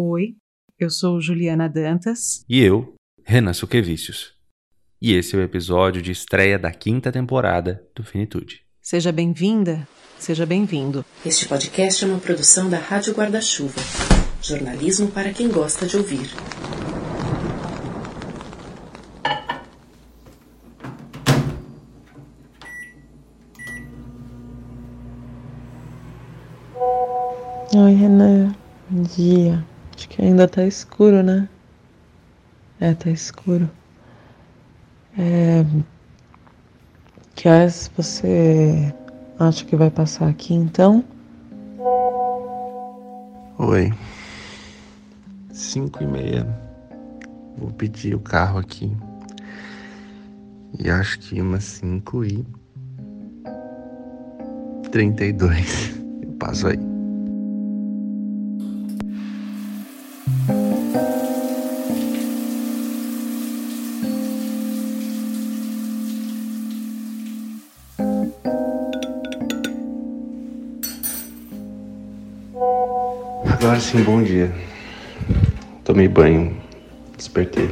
Oi, eu sou Juliana Dantas. E eu, Renan Suquevicius. E esse é o episódio de estreia da quinta temporada do Finitude. Seja bem-vinda, seja bem-vindo. Este podcast é uma produção da Rádio Guarda-Chuva. Jornalismo para quem gosta de ouvir. Oi, Renan. Bom dia. Acho que ainda tá escuro, né? É, tá escuro. É... Que horas você acha que vai passar aqui então? Oi. Cinco e meia. Vou pedir o carro aqui. E acho que umas cinco e trinta e dois. Eu passo aí. Agora sim, bom dia. Tomei banho, despertei.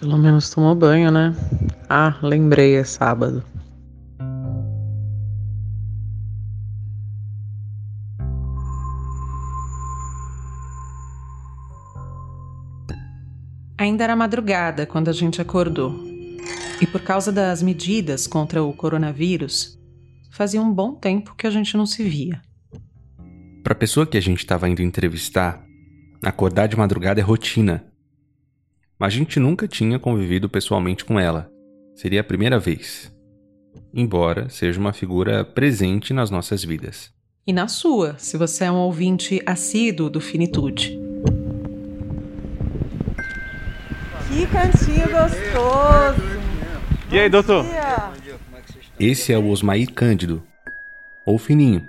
Pelo menos tomou banho, né? Ah, lembrei, é sábado. Ainda era madrugada quando a gente acordou. E por causa das medidas contra o coronavírus, fazia um bom tempo que a gente não se via. Para a pessoa que a gente estava indo entrevistar, acordar de madrugada é rotina. Mas a gente nunca tinha convivido pessoalmente com ela. Seria a primeira vez. Embora seja uma figura presente nas nossas vidas. E na sua, se você é um ouvinte assíduo do Finitude. Que cantinho gostoso! E aí, doutor? Esse é o Osmair Cândido, ou Fininho.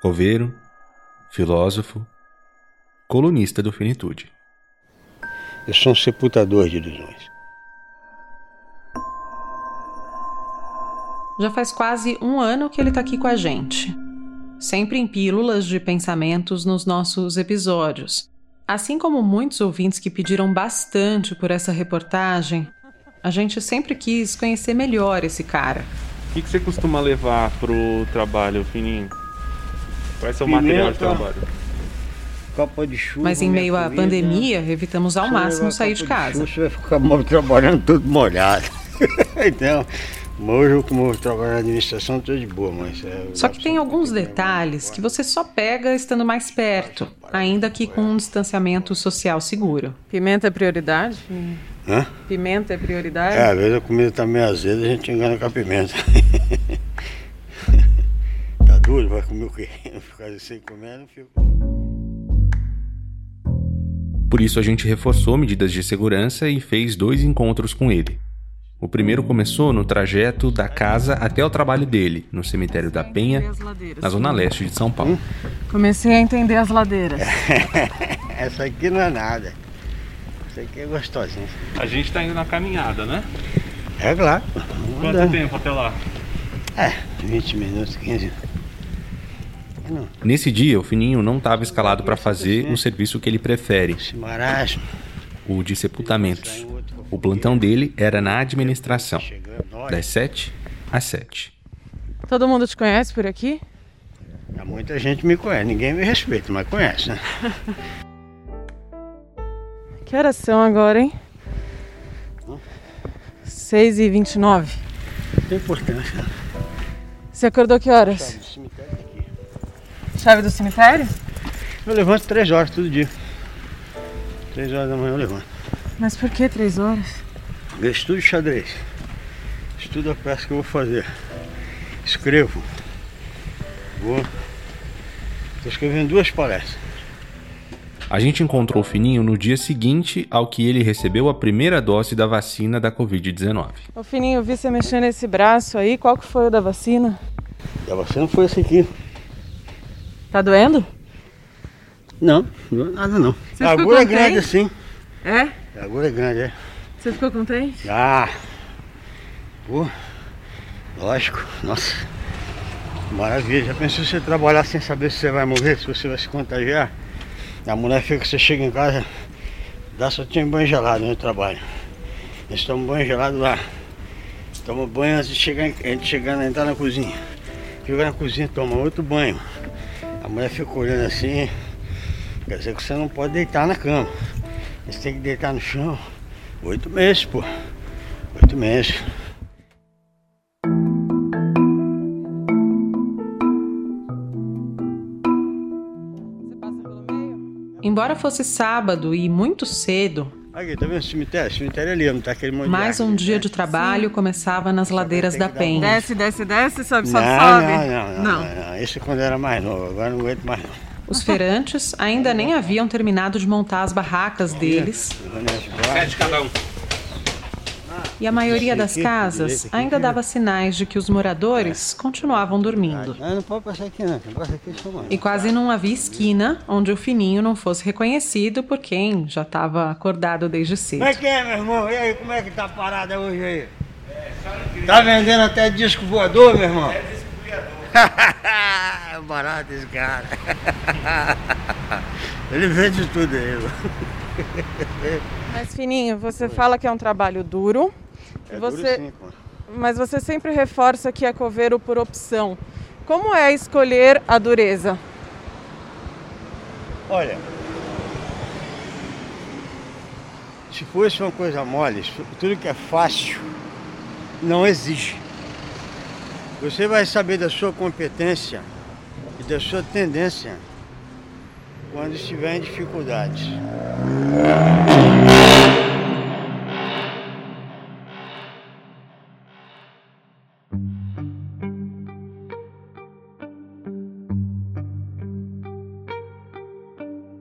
Coveiro, filósofo, colunista do Finitude. Eu sou um sepultador de ilusões. Já faz quase um ano que ele está aqui com a gente. Sempre em pílulas de pensamentos nos nossos episódios. Assim como muitos ouvintes que pediram bastante por essa reportagem, a gente sempre quis conhecer melhor esse cara. O que, que você costuma levar pro trabalho, Fininho? Qual é seu Pimenta. material de trabalho? Copa de chuva. Mas em meio à comida. pandemia, evitamos ao máximo sair de casa. chuva, Você vai ficar mal trabalhando todo molhado. então, hoje eu como vou trabalhar na administração, tô de boa, mas. é, Só que tem alguns detalhes que você só pega estando mais perto, ainda que com um distanciamento social seguro. Pimenta é prioridade? Hã? Pimenta é prioridade? É, às vezes a comida tá meio azeda, a gente engana com a pimenta. tá duro, vai comer o quê? Ficar sem comer, não fico. Por isso a gente reforçou medidas de segurança e fez dois encontros com ele. O primeiro começou no trajeto da casa até o trabalho dele, no cemitério da Penha, na zona leste de São Paulo. Comecei a entender as ladeiras. Essa aqui não é nada. Essa aqui é gostosinha. A gente tá indo na caminhada, né? É claro. Quanto andar. tempo até lá? É, 20 minutos, 15. Não, Nesse dia, o Fininho não estava escalado para fazer o serviço que ele prefere, o de sepultamentos. O plantão dele era na administração, das 7 às 7. Todo mundo te conhece por aqui? muita gente me conhece. Ninguém me respeita, mas conhece, né? Que horas são agora, hein? 6 e 29 Não tem importância. Você acordou que horas? Sabe, o cemitério tá aqui. Chave do cemitério? Eu levanto três horas todo dia. Três horas da manhã eu levanto. Mas por que três horas? Eu estudo xadrez. Estudo a peça que eu vou fazer. Escrevo. Vou. Estou escrevendo duas palestras. A gente encontrou o Fininho no dia seguinte ao que ele recebeu a primeira dose da vacina da Covid-19. Ô Fininho, eu vi você mexendo nesse braço aí. Qual que foi o da vacina? E a vacina foi esse aqui. Tá doendo? Não, não, nada não. Você a agulha é grande assim. É? A agulha é grande, é. Você ficou contente? Ah! Pô, lógico, nossa. Maravilha. Já pensou você trabalhar sem saber se você vai morrer, se você vai se contagiar? A mulher fica que você chega em casa, dá só tinha banho gelado no trabalho. Eles tomam banho gelado lá. Toma banho antes de chegar, antes de chegar, entrar na cozinha. Chega na cozinha, toma outro banho. A mulher fica olhando assim, quer dizer que você não pode deitar na cama. Você tem que deitar no chão. Oito meses, pô. Oito meses. Embora fosse sábado e muito cedo, Aqui, tá vendo o cemitério? O cemitério é ali, não tá aquele monte mais um dia né? de trabalho começava nas ladeiras da Penha. Desce, desce, desce, sobe, sobe, não, sobe. não, não, não, não. Esse é quando eu era mais novo, agora não aguento mais não. Os feirantes ainda nem haviam terminado de montar as barracas deles cada um. e a maioria das aqui, casas aqui, ainda dava sinais de que os moradores continuavam dormindo. Não, não pode passar aqui não, quem passa aqui é só mano. E quase não havia esquina onde o fininho não fosse reconhecido por quem já estava acordado desde cedo. Como é que é, meu irmão? E aí, como é que tá a parada hoje aí? Tá vendendo até disco voador, meu irmão? É. é barato esse cara. Ele vende tudo aí. Mas, Fininho, você fala que é um trabalho duro, É Você- duro sim, pô. mas você sempre reforça que é coveiro por opção. Como é escolher a dureza? Olha, se fosse uma coisa mole, tudo que é fácil não exige. Você vai saber da sua competência e da sua tendência quando estiver em dificuldades.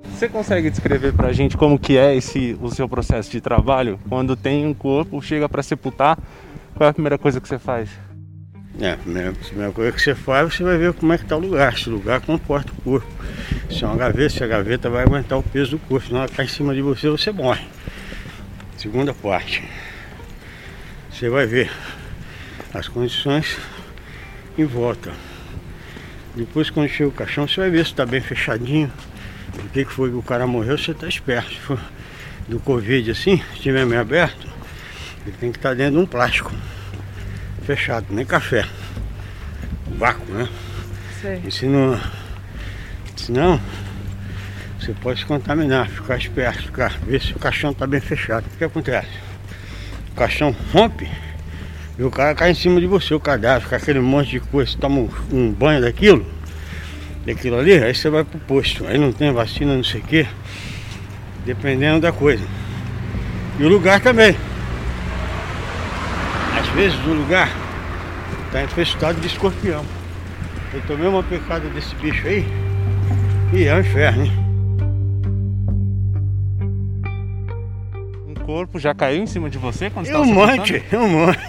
Você consegue descrever pra gente como que é esse o seu processo de trabalho? Quando tem um corpo, chega pra sepultar, qual é a primeira coisa que você faz? É, a primeira, a primeira coisa que você faz, você vai ver como é que está o lugar, se o lugar comporta o corpo. Se é uma gaveta, se a gaveta vai aguentar o peso do corpo, senão ela cai em cima de você, você morre. Segunda parte. Você vai ver as condições em volta. Depois quando chega o caixão, você vai ver se está bem fechadinho. O que, que foi que o cara morreu, você está esperto. Se for do Covid assim, se estiver meio aberto, ele tem que estar dentro de um plástico fechado, nem café. Vácuo, né? Sei. E se não. Senão, você pode se contaminar, ficar esperto, ficar, ver se o caixão está bem fechado. O que acontece? O caixão rompe e o cara cai em cima de você, o cadáver, fica aquele monte de coisa, você toma um, um banho daquilo, daquilo ali, aí você vai pro posto. Aí não tem vacina, não sei o quê, dependendo da coisa. E o lugar também. Vezes o lugar está infestado de escorpião. Eu tomei uma picada desse bicho aí e é um inferno, hein? Um corpo já caiu em cima de você quando você É um monte, é um monte.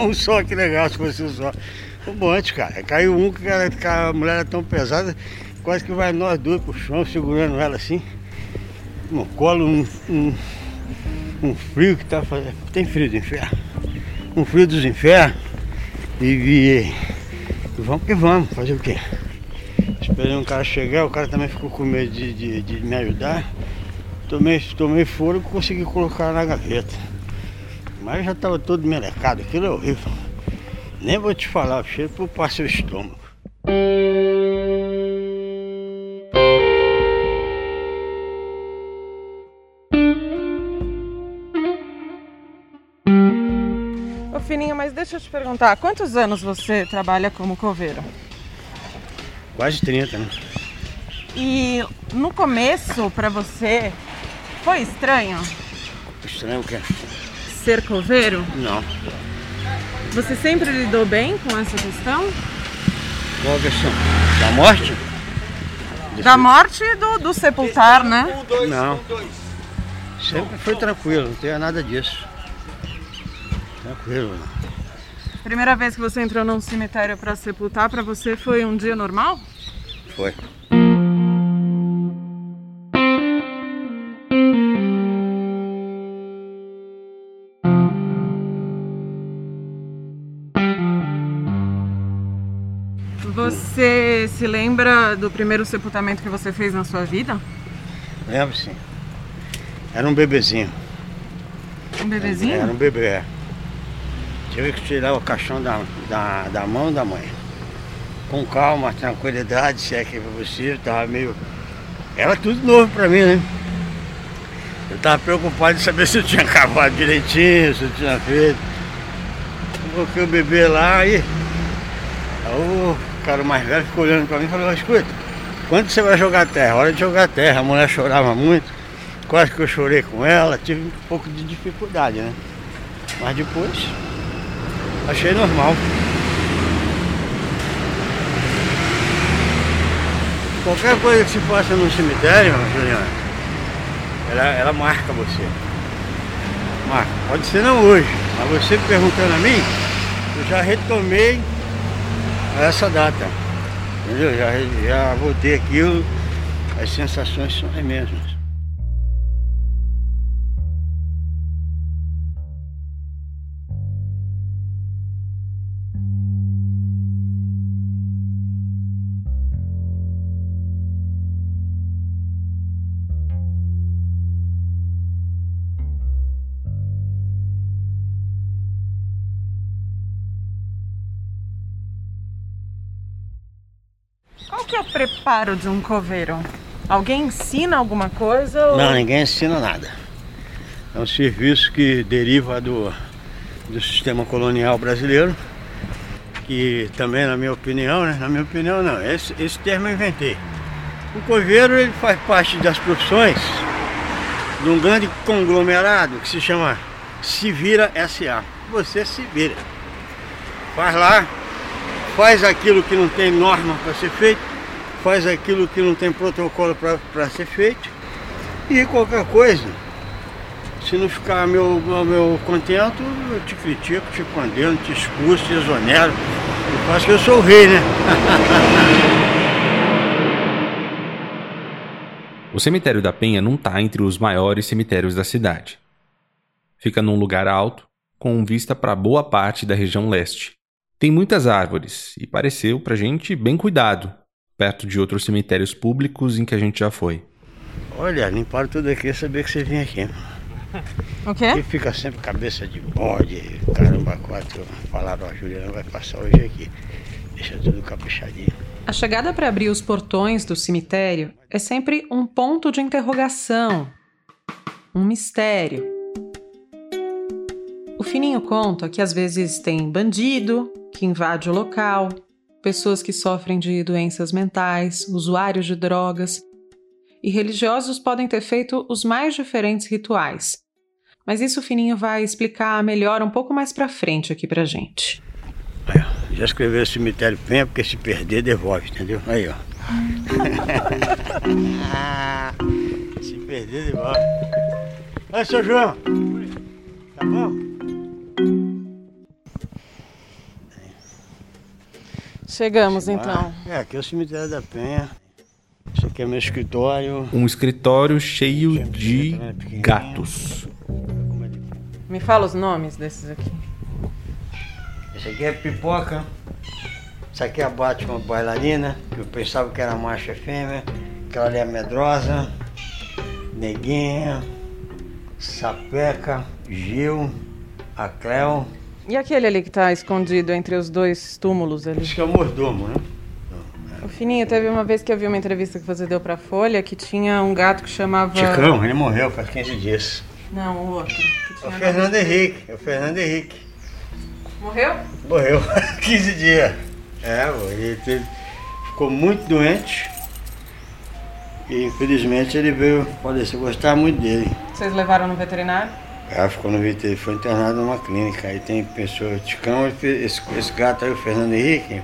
um só, que legal se fosse um só. Um monte, cara. Caiu um que a mulher era tão pesada, quase que vai nós dois pro chão, segurando ela assim. No colo, um, um, um frio que tá fazendo. Tem frio do inferno. Um frio dos infernos. E, e, e vamos que vamos, fazer o quê? Esperei um cara chegar, o cara também ficou com medo de, de, de me ajudar. Tomei, tomei foro e consegui colocar na gaveta. Mas já estava todo melecado, aquilo é horrível. Nem vou te falar, o cheiro passar o estômago. Deixa eu te perguntar, quantos anos você trabalha como coveiro? Quase 30, né? E no começo, pra você, foi estranho Estranho o quê? ser coveiro? Não. Você sempre lidou bem com essa questão? Qual a questão? Da morte? Da morte e do, do sepultar, né? Não. Sempre foi tranquilo, não tinha nada disso. Tranquilo. Primeira vez que você entrou num cemitério pra sepultar, pra você foi um dia normal? Foi. se lembra do primeiro sepultamento que você fez na sua vida? Lembro sim. Era um bebezinho. Um bebezinho? Era um bebê. É. Tive que tirar o caixão da, da, da mão da mãe. Com calma, tranquilidade, se é que foi possível, tava meio. Era tudo novo pra mim, né? Eu tava preocupado de saber se eu tinha acabado direitinho, se eu tinha feito. Coloquei o bebê lá e. Aí o cara mais velho ficou olhando pra mim e falou, escuta, quando você vai jogar terra? Hora de jogar terra. A mulher chorava muito, quase que eu chorei com ela, tive um pouco de dificuldade, né? Mas depois achei normal. Qualquer coisa que se faça no cemitério, Juliana, ela, ela marca você. Marca. Pode ser não hoje, mas você perguntando a mim, eu já retomei essa data. Entendeu? Já, já voltei aquilo, as sensações são as mesmas. Preparo de um coveiro? Alguém ensina alguma coisa? Ou... Não, ninguém ensina nada. É um serviço que deriva do, do sistema colonial brasileiro, que também, na minha opinião, né? Na minha opinião, não. Esse, esse termo eu inventei. O coveiro ele faz parte das profissões de um grande conglomerado que se chama Se Vira SA. Você se vira. Faz lá, faz aquilo que não tem norma para ser feito, faz aquilo que não tem protocolo para ser feito e qualquer coisa. Se não ficar meu, meu, contento, eu te critico, te condeno, te expulso, te exonero. Eu faço que eu sou o rei, né? O cemitério da Penha não está entre os maiores cemitérios da cidade. Fica num lugar alto, com vista para boa parte da região leste. Tem muitas árvores e pareceu pra gente bem cuidado, perto de outros cemitérios públicos em que a gente já foi. Olha, limparam tudo aqui e saber que você vinha aqui. O quê? E fica sempre cabeça de bode, caramba, quatro. Falaram, ó, Juliana vai passar hoje aqui. Deixa tudo caprichadinho. A chegada para abrir os portões do cemitério é sempre um ponto de interrogação, um mistério. O Fininho conta que às vezes tem bandido que invade o local, pessoas que sofrem de doenças mentais, usuários de drogas, e religiosos podem ter feito os mais diferentes rituais. Mas isso o Fininho vai explicar melhor um pouco mais pra frente aqui pra gente. Ó, já escreveu cemitério Penha, porque se perder, devolve, entendeu? Aí, ó. se perder, devolve. Aí, seu João. Tá bom? Chegamos então. É, aqui é o cemitério da Penha. Esse aqui é meu escritório. Um escritório cheio de gatos. Me fala os nomes desses aqui. Esse aqui é pipoca. Essa aqui é a Batman bailarina, que eu pensava que era macho e fêmea. Aquela ali é medrosa. Neguinha. Sapeca. Gil. A Cleo. E aquele ali que tá escondido entre os dois túmulos ali? Esse que é o mordomo, né? O Fininho, teve uma vez que eu vi uma entrevista que você deu pra Folha que tinha um gato que chamava. Chicão, ele morreu faz 15 dias. Não, o outro. É o Fernando Henrique, é o Fernando Henrique. Morreu? Morreu 15 dias. É, ele teve- ficou muito doente. E infelizmente ele veio falecer. Gostava muito dele. Vocês levaram no veterinário? Ela ficou no VT, ele foi internado numa clínica. Aí tem pessoa, Ticão, ele fez- esse, esse gato aí, o Fernando Henrique,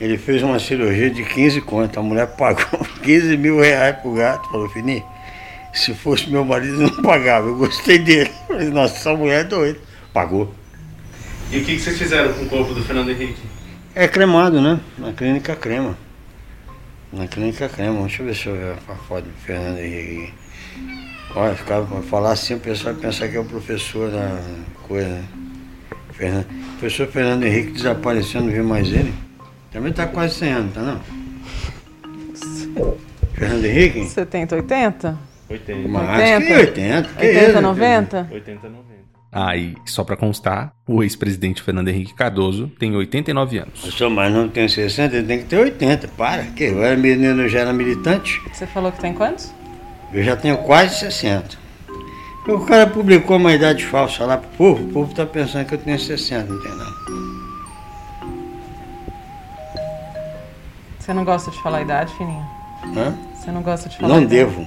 ele fez uma cirurgia de 15 contas. A mulher pagou 15 mil reais pro gato. Falou, Fini, se fosse meu marido, não pagava. Eu gostei dele. Falei, nossa, essa mulher é doida. Pagou. E o que, que vocês fizeram com o corpo do Fernando Henrique? É cremado, né? Na clínica crema. Na clínica crema. Deixa eu ver se eu ver a foto do Fernando Henrique. Olha, ficava falar assim, o pessoal ia pensar que é o professor da coisa, né? Fernando, o professor Fernando Henrique desapareceu, não vi mais ele. Também tá quase 100 anos, tá não? Fernando Henrique? 70, 80? 80. Mais 80. que 80. Que 80, isso, 90? 80, 90. Ah, e só pra constar, o ex-presidente Fernando Henrique Cardoso tem 89 anos. Eu sou mais não tenho 60, ele tem que ter 80. Para, que eu era menino, eu já era militante. Você falou que tem quantos? Eu já tenho quase 60. O cara publicou uma idade falsa lá pro povo, o povo tá pensando que eu tenho 60, não tem não. Você não gosta de falar a idade, Fininho? Hã? Você não gosta de falar a Não idade? devo.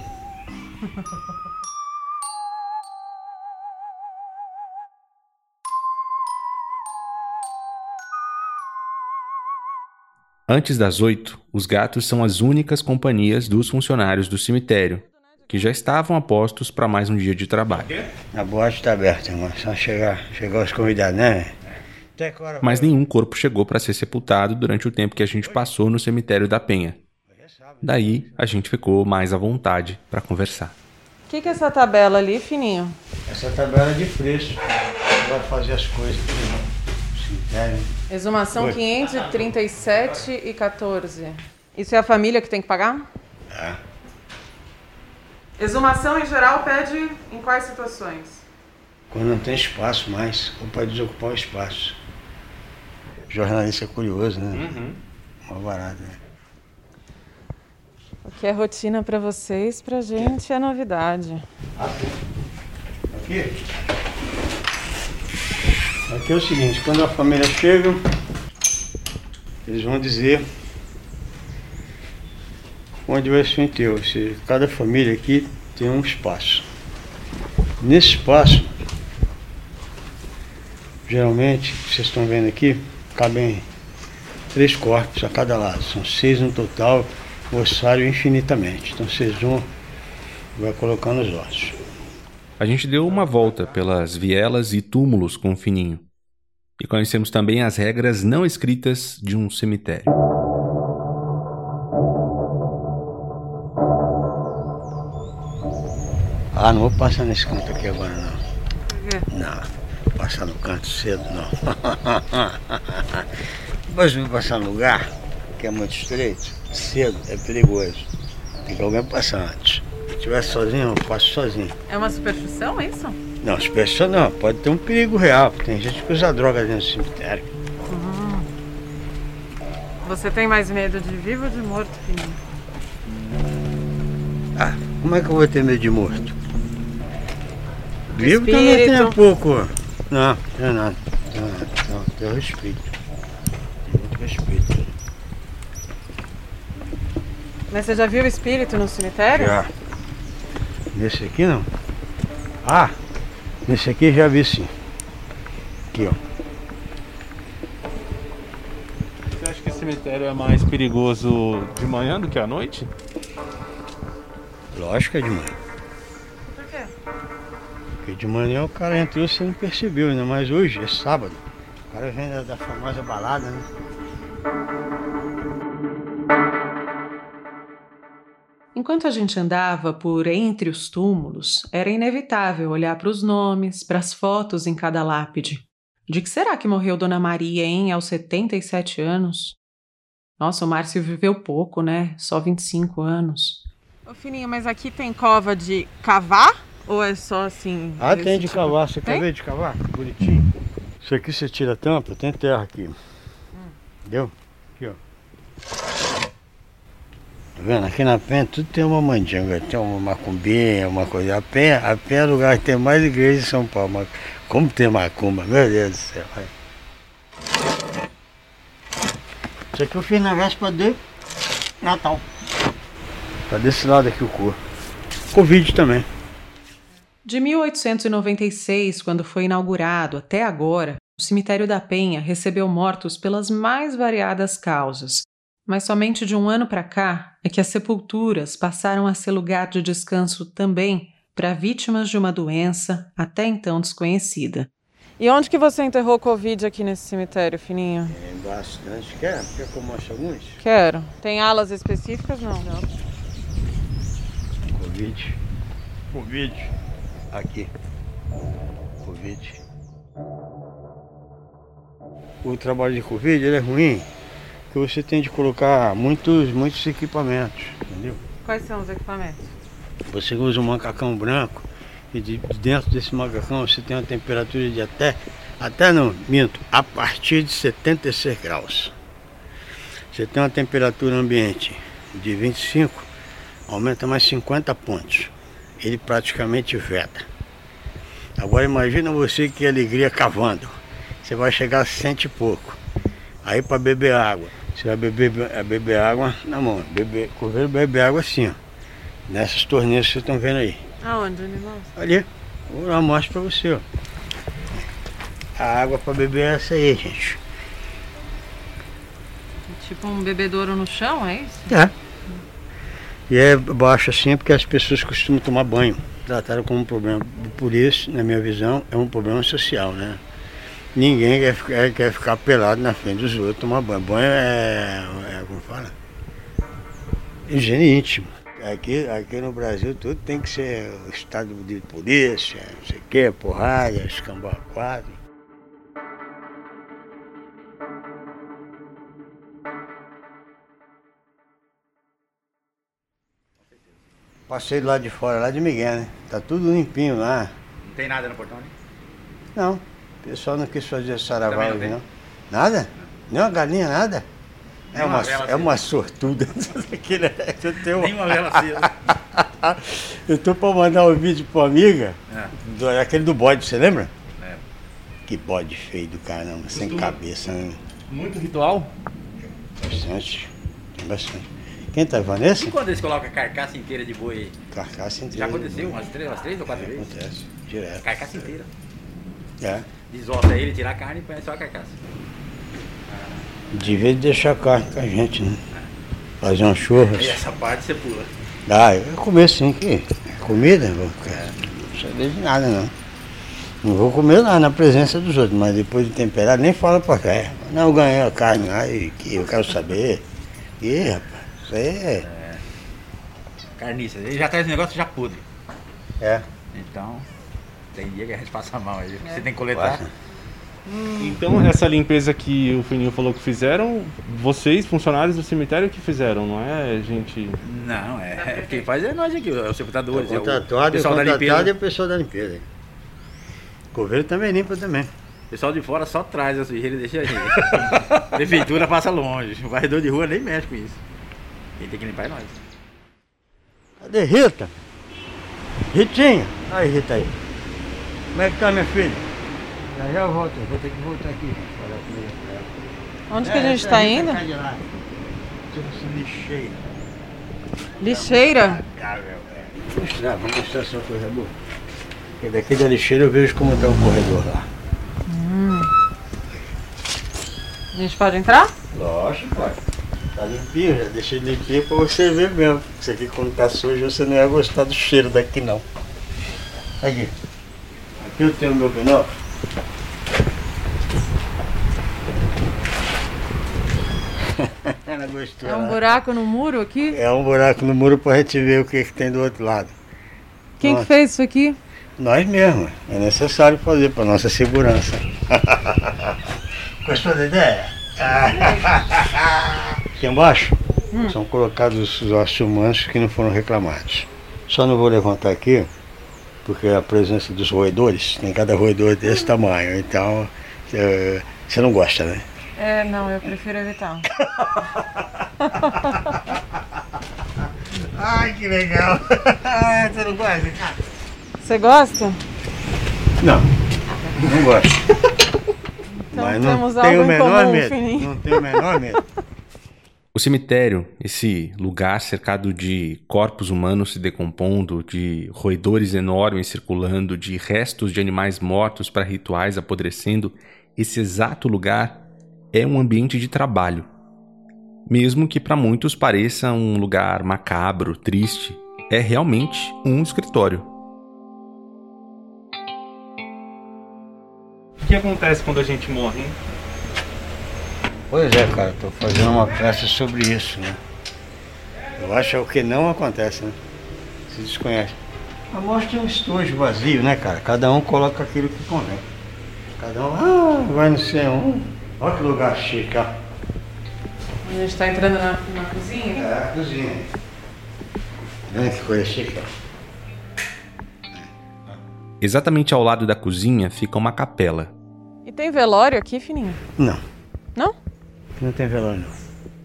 Antes das oito, os gatos são as únicas companhias dos funcionários do cemitério, que já estavam a postos para mais um dia de trabalho. A boate tá aberta, irmão. Só chegar, chegar os convidados, né? Mas nenhum corpo chegou para ser sepultado durante o tempo que a gente passou no cemitério da Penha. Daí a gente ficou mais à vontade para conversar. O que, que é essa tabela ali, Fininho? Essa tabela é de preço. Vai fazer as coisas aqui no cemitério. né? Exumação Oi. 537 e 14. Isso é a família que tem que pagar? É. Exumação em geral pede em quais situações? Quando não tem espaço mais, ou para desocupar o espaço. Jornalista é curioso, né? Uhum. Uma barata, né? O que é rotina pra vocês, pra gente é novidade. Aqui. Aqui é o seguinte, quando a família chega, eles vão dizer onde vai ser o enterro. Ou seja, cada família aqui tem um espaço. Nesse espaço, geralmente, vocês estão vendo aqui, cabem três corpos a cada lado. São seis no total, ossário infinitamente. Então vocês vão vai colocando os ossos. A gente deu uma volta pelas vielas e túmulos com o Fininho. E conhecemos também as regras não escritas de um cemitério. Ah, não vou passar nesse canto aqui agora não. Não, vou passar no canto cedo não. Depois vou passar no lugar que é muito estreito, cedo, é perigoso. Tem que alguém passar antes. Se estiver sozinho, eu passo sozinho. É uma superstição, é isso? Não, pessoa não, pode ter um perigo real, porque tem gente que usa droga dentro do cemitério. Você tem mais medo de vivo ou de morto, Fininho? Ah, como é que eu vou ter medo de morto? Vivo também tem um pouco. Não, não é nada. Não, não, não, tenho respeito. Tenho muito respeito. Mas você já viu espírito no cemitério? Já. Nesse aqui não. Ah, nesse aqui já vi sim. Aqui, ó. Você acha que esse cemitério é mais perigoso de manhã do que à noite? Lógico que é de manhã. Porque de manhã o cara entrou e você não percebeu, ainda mais hoje, é sábado. O cara vem da, da famosa balada, né? Enquanto a gente andava por entre os túmulos, era inevitável olhar para os nomes, para as fotos em cada lápide. De que será que morreu Dona Maria, hein, aos 77 anos? Nossa, o Márcio viveu pouco, né? Só 25 anos. Ô, Fininho, mas aqui tem cova de cavar? Ou é só assim? Ah, tem de tipo- cavar. Você quer Tem? ver de cavar? Bonitinho. Isso aqui você tira a tampa, tem terra aqui. Entendeu? Aqui, ó. Tá vendo? Aqui na penha tudo tem uma mandinga, tem uma macumbinha, uma coisa. A penha, a penha é o lugar que tem mais igreja em São Paulo. Mas como tem macumba, meu Deus do céu. Isso aqui eu fiz na véspera de Natal. Tá desse lado aqui o corpo. Covid também. De 1896, quando foi inaugurado, até agora, o cemitério da Penha recebeu mortos pelas mais variadas causas. Mas somente de um ano para cá é que as sepulturas passaram a ser lugar de descanso também para vítimas de uma doença até então desconhecida. E onde que você enterrou Covid aqui nesse cemitério, Fininho? Tem bastante. Quer? Quer que eu mostre alguns? Quero. Tem alas específicas? Não. Covid. Covid. Aqui. Covid. O trabalho de Covid ele é ruim que você tem de colocar muitos, muitos equipamentos, entendeu? Quais são os equipamentos? Você usa um macacão branco e de dentro desse macacão você tem uma temperatura de até, até não, minto, a partir de 76 graus. Você tem uma temperatura ambiente de 25, aumenta mais 50 pontos. Ele praticamente veta. Agora imagina você que alegria cavando. Você vai chegar a cento e pouco. Aí para beber água. Você vai beber, beber água na mão. Beber, coveiro bebe água assim, ó. Nessas torneiras que vocês estão vendo aí. Aonde, animal? Ali. Vou mostro para você, ó. A água para beber é essa aí, gente. Tipo um bebedouro no chão, é isso? É. E é baixo assim porque as pessoas costumam tomar banho. Trataram como um problema. Por isso, na minha visão, é um problema social, né? Ninguém quer ficar, quer ficar pelado na frente dos outros tomar banho. Banho é, é como fala? Higiene íntima. Aqui, aqui no Brasil tudo tem que ser estado de polícia, não sei o quê, porrada, escambau quadro. Passei do lado de fora, lá de Miguel, né? Tá tudo limpinho lá. Não tem nada no portão, né? Não, o pessoal não quis fazer Também não não. Nada? Nem uma galinha, nada? É Nem uma uma, vela é uma sortuda. Aquele é- eu, tenho... Nem uma vela acesa. eu tô pra mandar um vídeo pra amiga, É. do- aquele do bode, você lembra? É. Que bode feio do caramba, sem cabeça, né? Muito ritual. Bastante, bastante. Quem tá, Vanessa? E quando eles colocam a carcaça inteira de boi? Carcaça inteira. Já aconteceu umas três, umas três ou quatro vezes? Acontece, direto. Carcaça inteira. É. Desossa ele, tira a carne e põe só a carcaça. Devia deixar carne com a gente, né? Fazer um churras. E essa parte você pula. Ah, eu vou comer sim, que comida, não vou sabia de nada não. Não vou comer lá na presença dos outros, mas depois de temperar, nem fala pra cá. é, Não, eu ganhei a carne lá e que eu quero saber. Ih, rapaz, aí é. Carniça. Ele já traz o negócio já podre. É. Então, tem dia que a gente passa mão aí. Você tem que coletar. Passa. Então, essa limpeza que o Fininho falou que fizeram, vocês, funcionários do cemitério, que fizeram, não é gente. Não, é. Quem faz é nós aqui, é os sepultadores. O é o contratado, o pessoal da limpeza. e o pessoal da limpeza. O coveiro também limpa também. O pessoal de fora só traz a sujeira e deixa a gente. Prefeitura passa longe. O varredor de rua nem mexe com isso. Quem tem que limpar é nós. Cadê Rita? Ritinha? Aí, Rita aí. Como é que tá, minha filha? Já já eu volto, eu vou ter que voltar aqui. Ele. Onde que a É, gente tá Rita indo? Tipo assim, lixeira. Lixeira? Vou mostrar, vou mostrar o corredor. Porque daqui da lixeira eu vejo como tá o corredor lá. A gente pode entrar? Lógico, pai. Tá limpinho, já deixei limpinho pra você ver mesmo. Isso aqui quando tá sujo você não ia gostar do cheiro daqui não. Aqui. Aqui eu tenho o meu binóculo. É um né? buraco no muro aqui? É um buraco no muro pra gente ver o que, que tem do outro lado. Quem que fez isso aqui? Nós mesmos. É necessário fazer para nossa segurança. Gostou da ideia? Aqui embaixo são colocados os ossos humanos que não foram reclamados. Só não vou levantar aqui, porque a presença dos roedores, tem cada roedor desse tamanho, então eh, você não gosta, né? É, não, eu prefiro evitar. Ai, que legal! você não gosta, cara? Você gosta? Não, não gosto. Então Mas temos não algo tenho o menor medo. Fininho. Não tenho o menor medo. O cemitério, esse lugar cercado de corpos humanos se decompondo, de roedores enormes circulando, de restos de animais mortos para rituais apodrecendo, esse exato lugar é um ambiente de trabalho. Mesmo que para muitos pareça um lugar macabro, triste, é realmente um escritório. O que acontece quando a gente morre, hein? Pois é, cara, tô fazendo uma peça sobre isso, né? Eu acho que é o que não acontece, né? Se desconhece. A morte é um estojo vazio, né, cara? Cada um coloca aquilo que convém. Cada um, ah, vai no ser um. Olha que lugar chique, ó. A gente está entrando na, na cozinha? É, a cozinha. Olha que coisa chique. Exatamente ao lado da cozinha fica uma capela. E tem velório aqui, Fininho? Não, Não? Não tem velório não.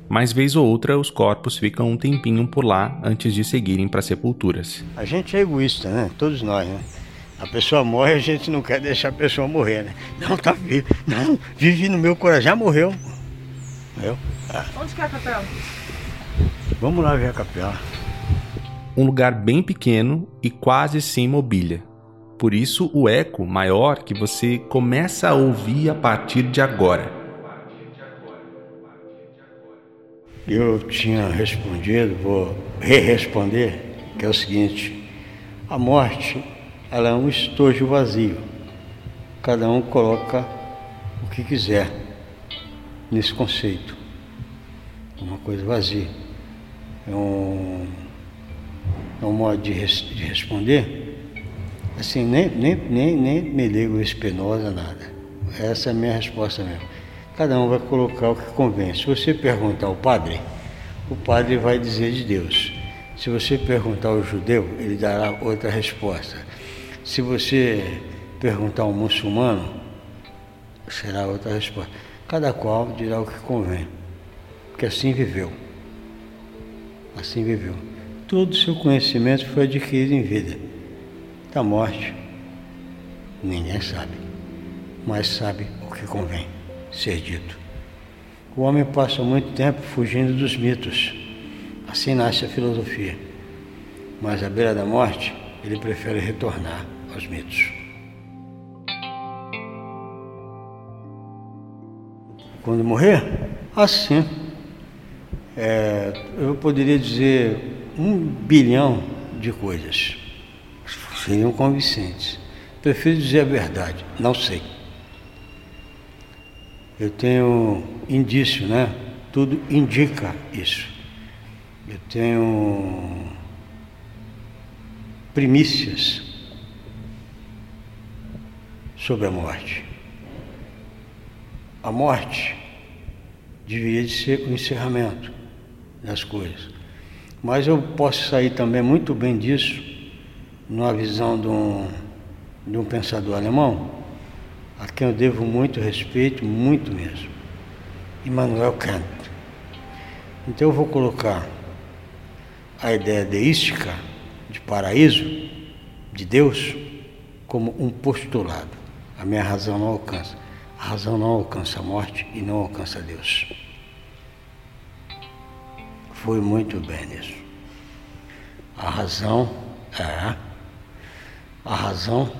Mas vez ou outra os corpos ficam um tempinho por lá antes de seguirem para sepulturas. A gente é egoísta, né? Todos nós, né? A pessoa morre, a gente não quer deixar a pessoa morrer, né? Não, tá vivo. Não, vive no meu coração. Já morreu. Morreu. Ah, Onde que é a capela? vamos lá ver a capela. Um lugar bem pequeno e quase sem mobília. Por isso o eco maior que você começa a ouvir a partir de agora. Eu tinha respondido, vou re-responder, que é o seguinte: a morte ela é um estojo vazio. Cada um coloca o que quiser nesse conceito. Uma coisa vazia. É um, é um modo de, res- de responder. Assim, nem, nem, nem, nem me ligo espinosa, nada. Essa é a minha resposta mesmo. Cada um vai colocar o que convém. Se você perguntar ao padre, o padre vai dizer de Deus. Se você perguntar ao judeu, ele dará outra resposta. Se você perguntar ao muçulmano, será outra resposta. Cada qual dirá o que convém, porque assim viveu. Assim viveu. Todo o seu conhecimento foi adquirido em vida. Da morte, ninguém sabe, mas sabe o que convém ser dito. O homem passa muito tempo fugindo dos mitos. Assim nasce a filosofia. Mas à beira da morte, ele prefere retornar aos mitos. Quando morrer, assim. É, eu poderia dizer um bilhão de coisas. Seriam convincentes. Prefiro dizer a verdade, não sei. Eu tenho indício, né? Tudo indica isso. Eu tenho primícias sobre a morte. A morte deveria de ser o encerramento das coisas. Mas eu posso sair também muito bem disso numa visão de um, de um pensador alemão, a quem eu devo muito respeito, muito mesmo, Immanuel Kant. Então eu vou colocar a ideia deística de paraíso, de Deus, como um postulado. A minha razão não alcança. A razão não alcança a morte e não alcança Deus. Foi muito bem nisso. A razão é. A razão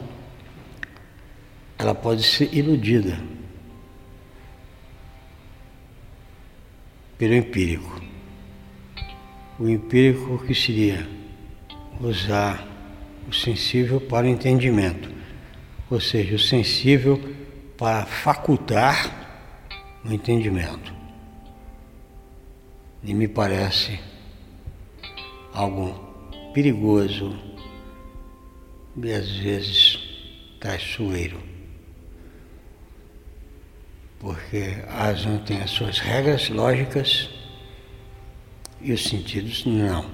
ela pode ser iludida pelo empírico. O empírico que seria usar o sensível para o entendimento, ou seja, o sensível para facultar o entendimento. E me parece algo perigoso e às vezes traiçoeiro. Porque a razão tem as suas regras lógicas e os sentidos não.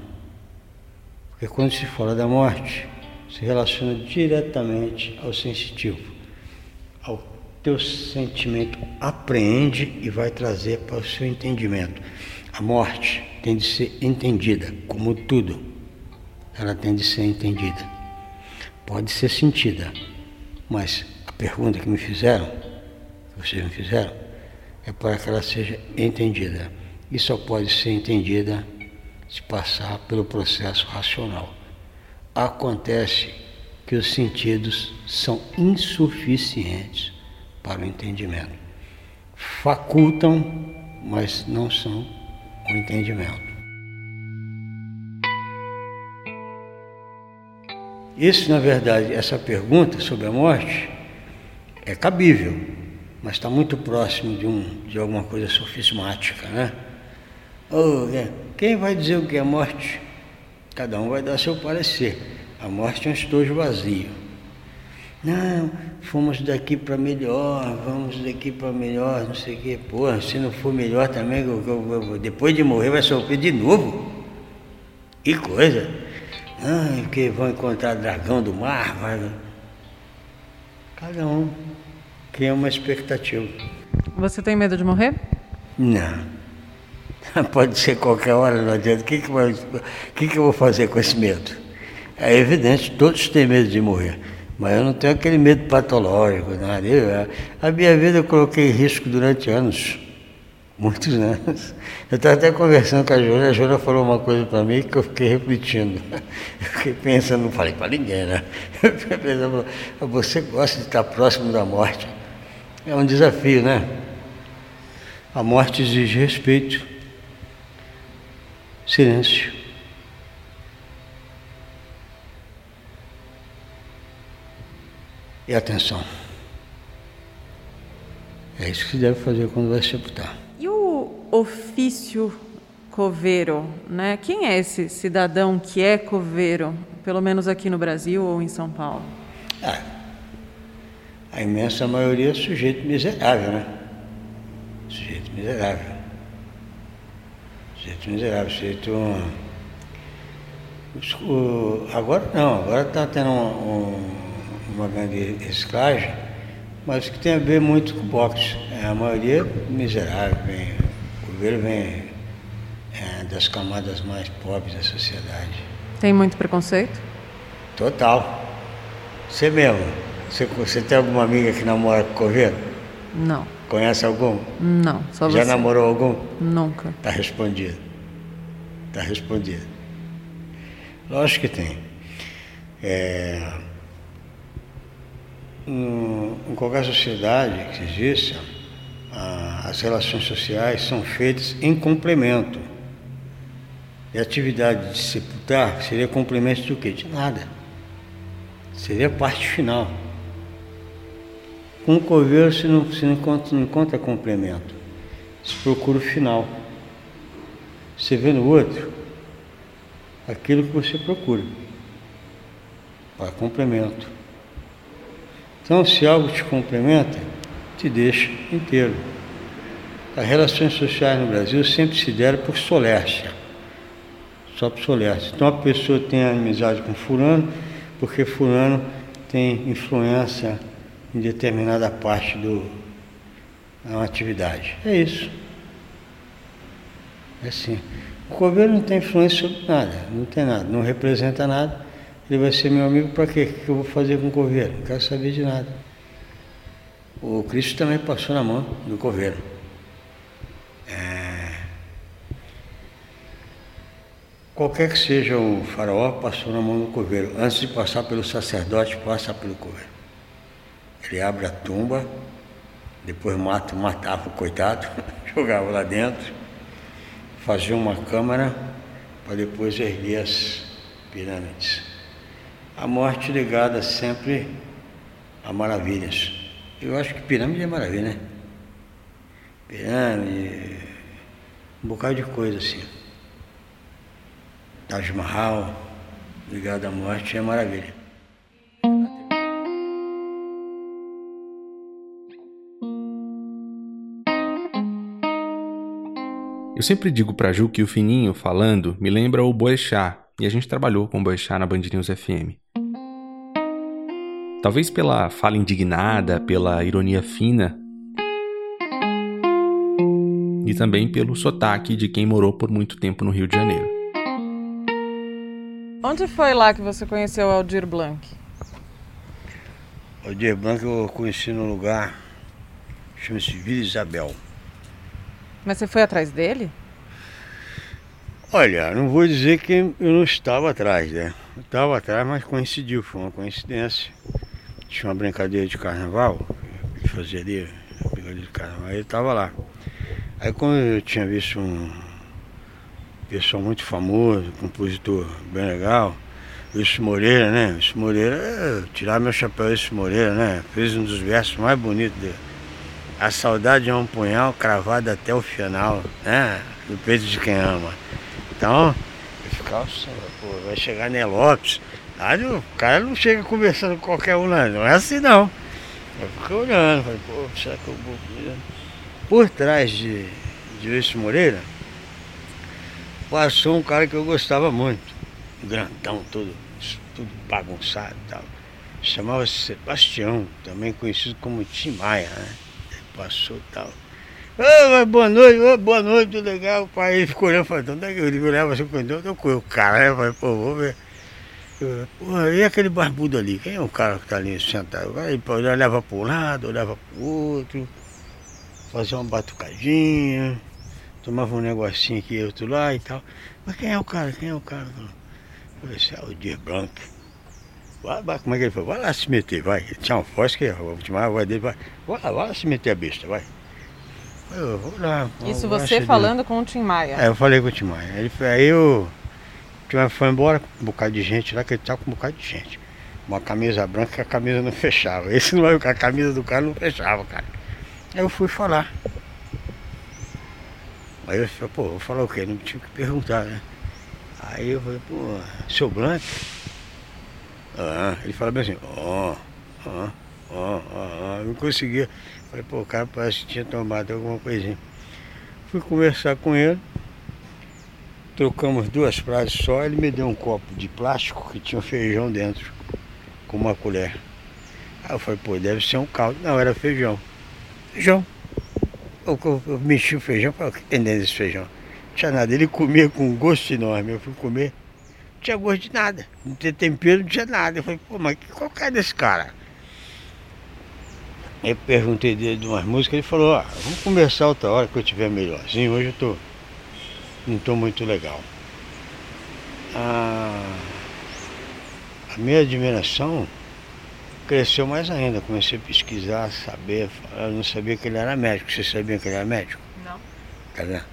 Porque quando se fala da morte, se relaciona diretamente ao sensitivo, ao teu sentimento apreende e vai trazer para o seu entendimento. A morte tem de ser entendida, como tudo, ela tem de ser entendida. Pode ser sentida, mas a pergunta que me fizeram, vocês me fizeram, é para que ela seja entendida. E só pode ser entendida se passar pelo processo racional. Acontece que os sentidos são insuficientes para o entendimento. Facultam, mas não são o entendimento. Isso, na verdade, essa pergunta sobre a morte é cabível, mas está muito próximo de, um, de alguma coisa sofismática, né? Quem vai dizer o que é morte? Cada um vai dar seu parecer. A morte é um estojo vazio. Não, fomos daqui para melhor, vamos daqui para melhor, não sei o quê. Porra, se não for melhor também, eu, eu, eu, depois de morrer vai sofrer de novo. Que coisa. Ah, que vão encontrar dragão do mar, vai. Cada um cria uma expectativa. Você tem medo de morrer? Não. Pode ser qualquer hora, não adianta. O que, que, vai, que, que eu vou fazer com esse medo? É evidente, todos têm medo de morrer. Mas eu não tenho aquele medo patológico, nada. Eu, a minha vida eu coloquei em risco durante anos. Muitos anos. Eu estava até conversando com a Júlia, a Júlia falou uma coisa para mim que eu fiquei repetindo. Eu fiquei pensando, não falei para ninguém, né? Eu fiquei pensando, você gosta de estar próximo da morte. É um desafio, né? A morte exige respeito, silêncio. E atenção. É isso que se deve fazer quando vai sepultar. E o ofício coveiro, né? Quem é esse cidadão que é coveiro, pelo menos aqui no Brasil ou em São Paulo? Ah, a imensa maioria é sujeito miserável, né? Sujeito miserável. Sujeito miserável, sujeito. O, agora não, agora está tendo um, um, uma grande reciclagem, mas que tem a ver muito com o boxe. É, a maioria é miserável, vem, o governo vem é, das camadas mais pobres da sociedade. Tem muito preconceito? Total. Você mesmo. Você, você tem alguma amiga que namora com coveiro? Não. Conhece algum? Não, só Já você. namorou algum? Nunca. Está respondido. Está respondido. Lógico que tem. É, em, em qualquer sociedade que exista, a, as relações sociais são feitas em complemento. E a atividade de sepultar seria complemento do quê? De nada. Seria parte final. Com o coveiro se não, não, encontra, não encontra complemento. Se procura o final. Você vê no outro aquilo que você procura. Para complemento. Então, se algo te complementa, te deixa inteiro. As relações sociais no Brasil sempre se deram por solércia. Só por solércia. Então, a pessoa tem amizade com fulano, porque fulano tem influência em determinada parte do, da atividade. É isso. É assim. O governo não tem influência sobre nada, não tem nada, não representa nada. Ele vai ser meu amigo para quê? O que eu vou fazer com o governo? Não quero saber de nada. O Cristo também passou na mão do governo. É... Qualquer que seja o faraó, passou na mão do coveiro. Antes de passar pelo sacerdote, passa pelo coveiro. Ele abre a tumba, depois mata, matava o coitado, jogava lá dentro, fazia uma câmara para depois erguer as pirâmides. A morte ligada sempre a maravilhas. Eu acho que pirâmide é maravilha, né? Pirâmide, um bocado de coisa assim. Taj Mahal, ligado à morte, é maravilha. Eu sempre digo pra Ju que o Fininho falando me lembra o Boechat, e a gente trabalhou com o Boechat na Band News FM. Talvez pela fala indignada, pela ironia fina, e também pelo sotaque de quem morou por muito tempo no Rio de Janeiro. Onde foi lá que você conheceu o Aldir Blanc? Aldir Blanc eu conheci num lugar, chama-se Vila Isabel. Mas você foi atrás dele? Olha, não vou dizer que eu não estava atrás, né? Eu estava atrás, mas coincidiu, foi uma coincidência. Tinha uma brincadeira de carnaval, que fazia ali, brincadeira de carnaval, ele estava lá. Aí quando eu tinha visto um pessoal muito famoso, compositor bem legal, Wilson Moreira, né? Wilson Moreira, é, tirar meu chapéu Wilson Moreira, né? Fez um dos versos mais bonitos dele. A saudade é um punhal cravado até o final, né? No peito de quem ama. Então, eu ficava, pô, vai chegar Né Lopes, Aí o cara não chega conversando com qualquer um, não. Não é assim não. Eu fiquei olhando, falei, pô, será que eu vou. Por trás de, de Luiz Moreira, passou um cara que eu gostava muito. Grandão, todo, tudo bagunçado e tal. Chamava-se Sebastião, também conhecido como Tim Maia, né? Passou tal. Ô, boa noite, ô, boa noite, tudo legal. O pai ficou olhando, falando, onde é que eu olhava assim, eu com o cara, né? Falei, pô, vou ver. Pô, e aquele barbudo ali? Quem é o cara que está ali sentado? Aí olhava para um lado, olhava para o outro, fazia uma batucadinha, tomava um negocinho aqui outro lá e tal. Mas quem é o cara? Quem é o cara? Eu é o Dir Blanc. Vai, vai, como é que ele falou? Vai lá se meter, vai. Tinha um voz que a voz dele, vai. Vai lá, vai lá se meter a besta, vai. Eu, vou lá, Isso você falando dele. com o Tim Maia? É, eu falei com o Tim Maia. Ele, aí eu foi embora com um bocado de gente lá, que ele tava com um bocado de gente. Uma camisa branca que a camisa não fechava. Esse não é a camisa do cara não fechava, cara. Aí eu fui falar. Aí eu falei, pô, vou falar o quê? Não tinha que perguntar, né? Aí eu falei, pô, seu Blanco? Ah, ele fala bem assim, ó, ó, ó, ó, não conseguia. Falei, pô, o cara parece que tinha tomado alguma coisinha. Fui conversar com ele. Trocamos duas frases só, ele me deu um copo de plástico que tinha feijão dentro, com uma colher. Aí eu falei, pô, deve ser um caldo. Não, era feijão. Feijão. Eu, eu, eu mexi o feijão, falei, o que tem dentro desse feijão? Não tinha nada. Ele comia com um gosto enorme. Eu fui comer, tinha gosto de nada. Não tinha tempero, não tinha nada. Eu falei, pô, mas qual que é desse cara? Aí perguntei dele de umas músicas, ele falou, ah, vamos conversar outra hora que eu estiver melhorzinho. Hoje eu tô não estou muito legal. A, a minha admiração cresceu mais ainda. Comecei a pesquisar, saber. Eu não sabia que ele era médico. Você sabia que ele era médico? Não. Tá vendo?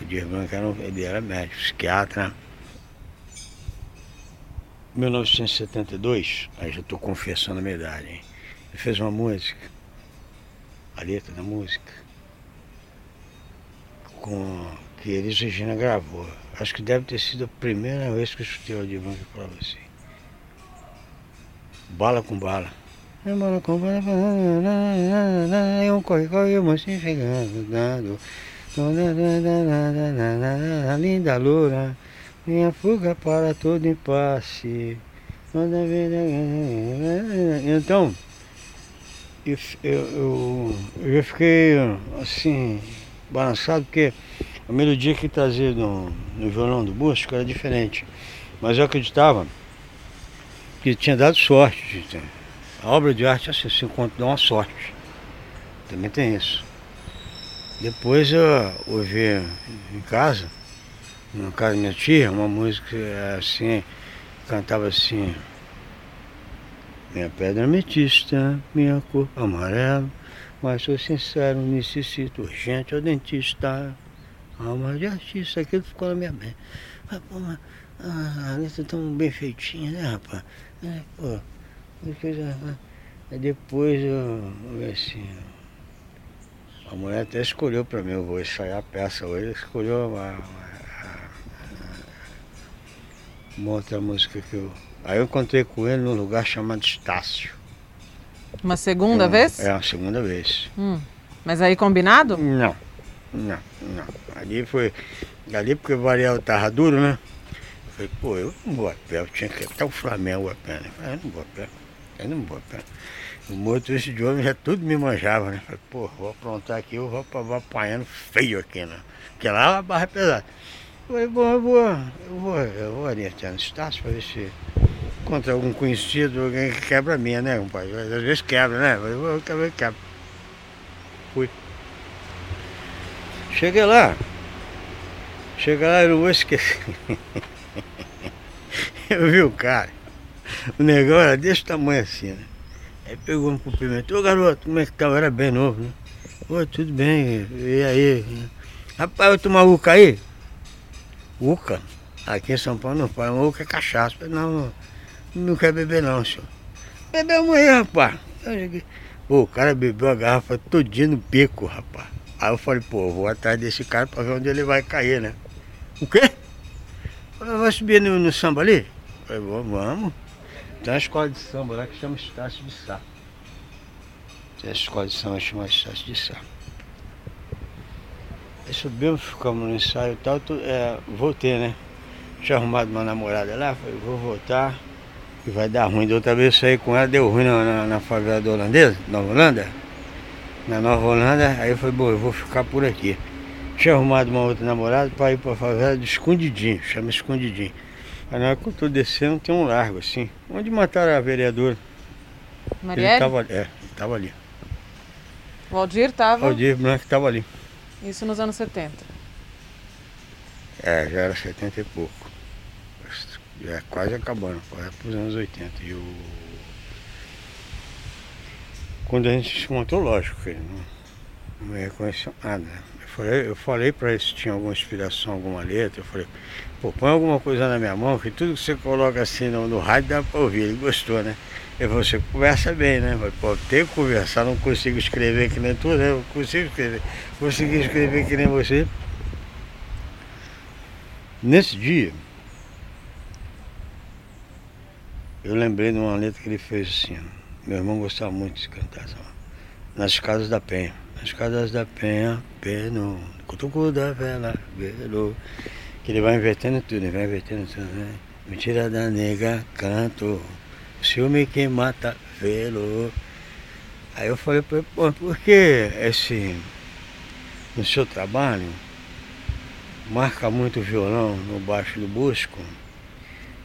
O Dias Branco era, ele era médico, psiquiatra. Em 1972, aí já estou confessando a minha idade, hein? ele fez uma música, a letra da música, com que Elis Regina gravou. Acho que deve ter sido a primeira vez que eu escutei o Aldir Blanc falar assim. Bala com bala. É bala com bala, é um corre, corre, o mocinho chegando, dando. Linda loura, minha fuga para todo impasse. Então, eu, eu, eu, fiquei assim, balançado, porque a melodia que trazia no, no violão do Bosco era diferente. Mas eu acreditava que tinha dado sorte. A obra de arte assim, se encontra dá uma sorte. Também tem isso. Depois eu ouvi em casa, na casa da minha tia, uma música assim, cantava assim. Minha pedra ametista, minha cor amarela, mas sou sincero, necessito urgente ao dentista. Alma de artista, aquilo ficou na minha mente. Ah, pô, mas, ah, a letra tão bem feitinha, né, rapaz? É, pô. Aí depois eu, assim. A mulher até escolheu para mim, eu vou ensaiar a peça hoje, escolheu uma, uma, uma, outra música que eu. Aí eu encontrei com ele num lugar chamado Estácio. Uma segunda vez? É, uma segunda vez. Hum. Mas aí combinado? Não. Não, não. Ali foi. Ali porque o Variel tava duro, né? Eu falei, pô, eu não vou a pé, eu tinha que ir até o Flamengo a pé, né? Eu falei, eu não vou a pé, eu não vou a pé. O motorista de homem já tudo me manjava, né? Eu falei, pô, vou aprontar aqui, eu vou, vou apanhando feio aqui, né? Porque lá a barra é pesada. Falei, bom, eu vou, eu vou, eu vou ali até no Estácio para ver se encontrar algum conhecido, alguém que quebra a minha, né, compadre? Às vezes quebra, né? Eu vou quebra, quebra. Fui. Cheguei lá. Cheguei lá, eu não vou esquecer. eu vi o cara. O negócio era desse tamanho assim, né? Aí pegou, me cumprimentou. Ô garoto, como é que tá? Era bem novo, né? Ô, tudo bem, e aí? Rapaz, eu tomar Uca aí? Uca? Aqui em São Paulo não faz, Uca é cachaça. Não, não, quer beber não, senhor. Bebeu amanhã, rapaz. Pô, o cara bebeu a garrafa todinha no beco, rapaz. Aí eu falei, pô, vou atrás desse cara pra ver onde ele vai cair, né? O quê? Vai subir no, no samba ali? Falei, vamos. Tem uma escola de samba lá que chama Estácio de Sá. Tem a escola de samba que chama Estácio de Sá. Subimos, ficamos no ensaio e tal, tu, é, voltei, né? Tinha arrumado uma namorada lá, falei, vou voltar, e vai dar ruim. Da outra vez eu saí com ela, deu ruim na, na, na favela da holandesa, Nova Holanda. Na Nova Holanda, aí eu falei, bom, eu vou ficar por aqui. Tinha arrumado uma outra namorada para ir para a favela de Escondidinho, chama Escondidinho. Aí na hora que eu tô descendo tem um largo assim, onde mataram a vereadora. Ele Marielle? tava, é, ele tava ali. O Aldir estava. Aldir Blanc tava ali. Isso nos anos 70. É, já era 70 e pouco. Já é quase acabando, quase para os anos 80. E o... Quando a gente montou, lógico ele não, não reconheceu nada. Eu falei, eu falei para ele se tinha alguma inspiração, alguma letra. Eu falei, pô, põe alguma coisa na minha mão, que tudo que você coloca assim no, no rádio dá para ouvir. Ele gostou, né? Falei, você conversa bem, né? Mas, pô, tem que conversar, não consigo escrever que nem tu, né? Eu consigo escrever. Consegui escrever que nem você. Nesse dia, eu lembrei de uma letra que ele fez assim. Meu irmão gostava muito de cantar essa. Nas casas da Penha. Nas casas da Penha, peno, cutucu da vela, velo. Que ele vai invertendo tudo, ele vai invertendo tudo, né? Mentira da nega, canto. Ciúme que mata, velo. Aí eu falei pra ele, pô, por que esse. No seu trabalho, marca muito violão no baixo do Busco.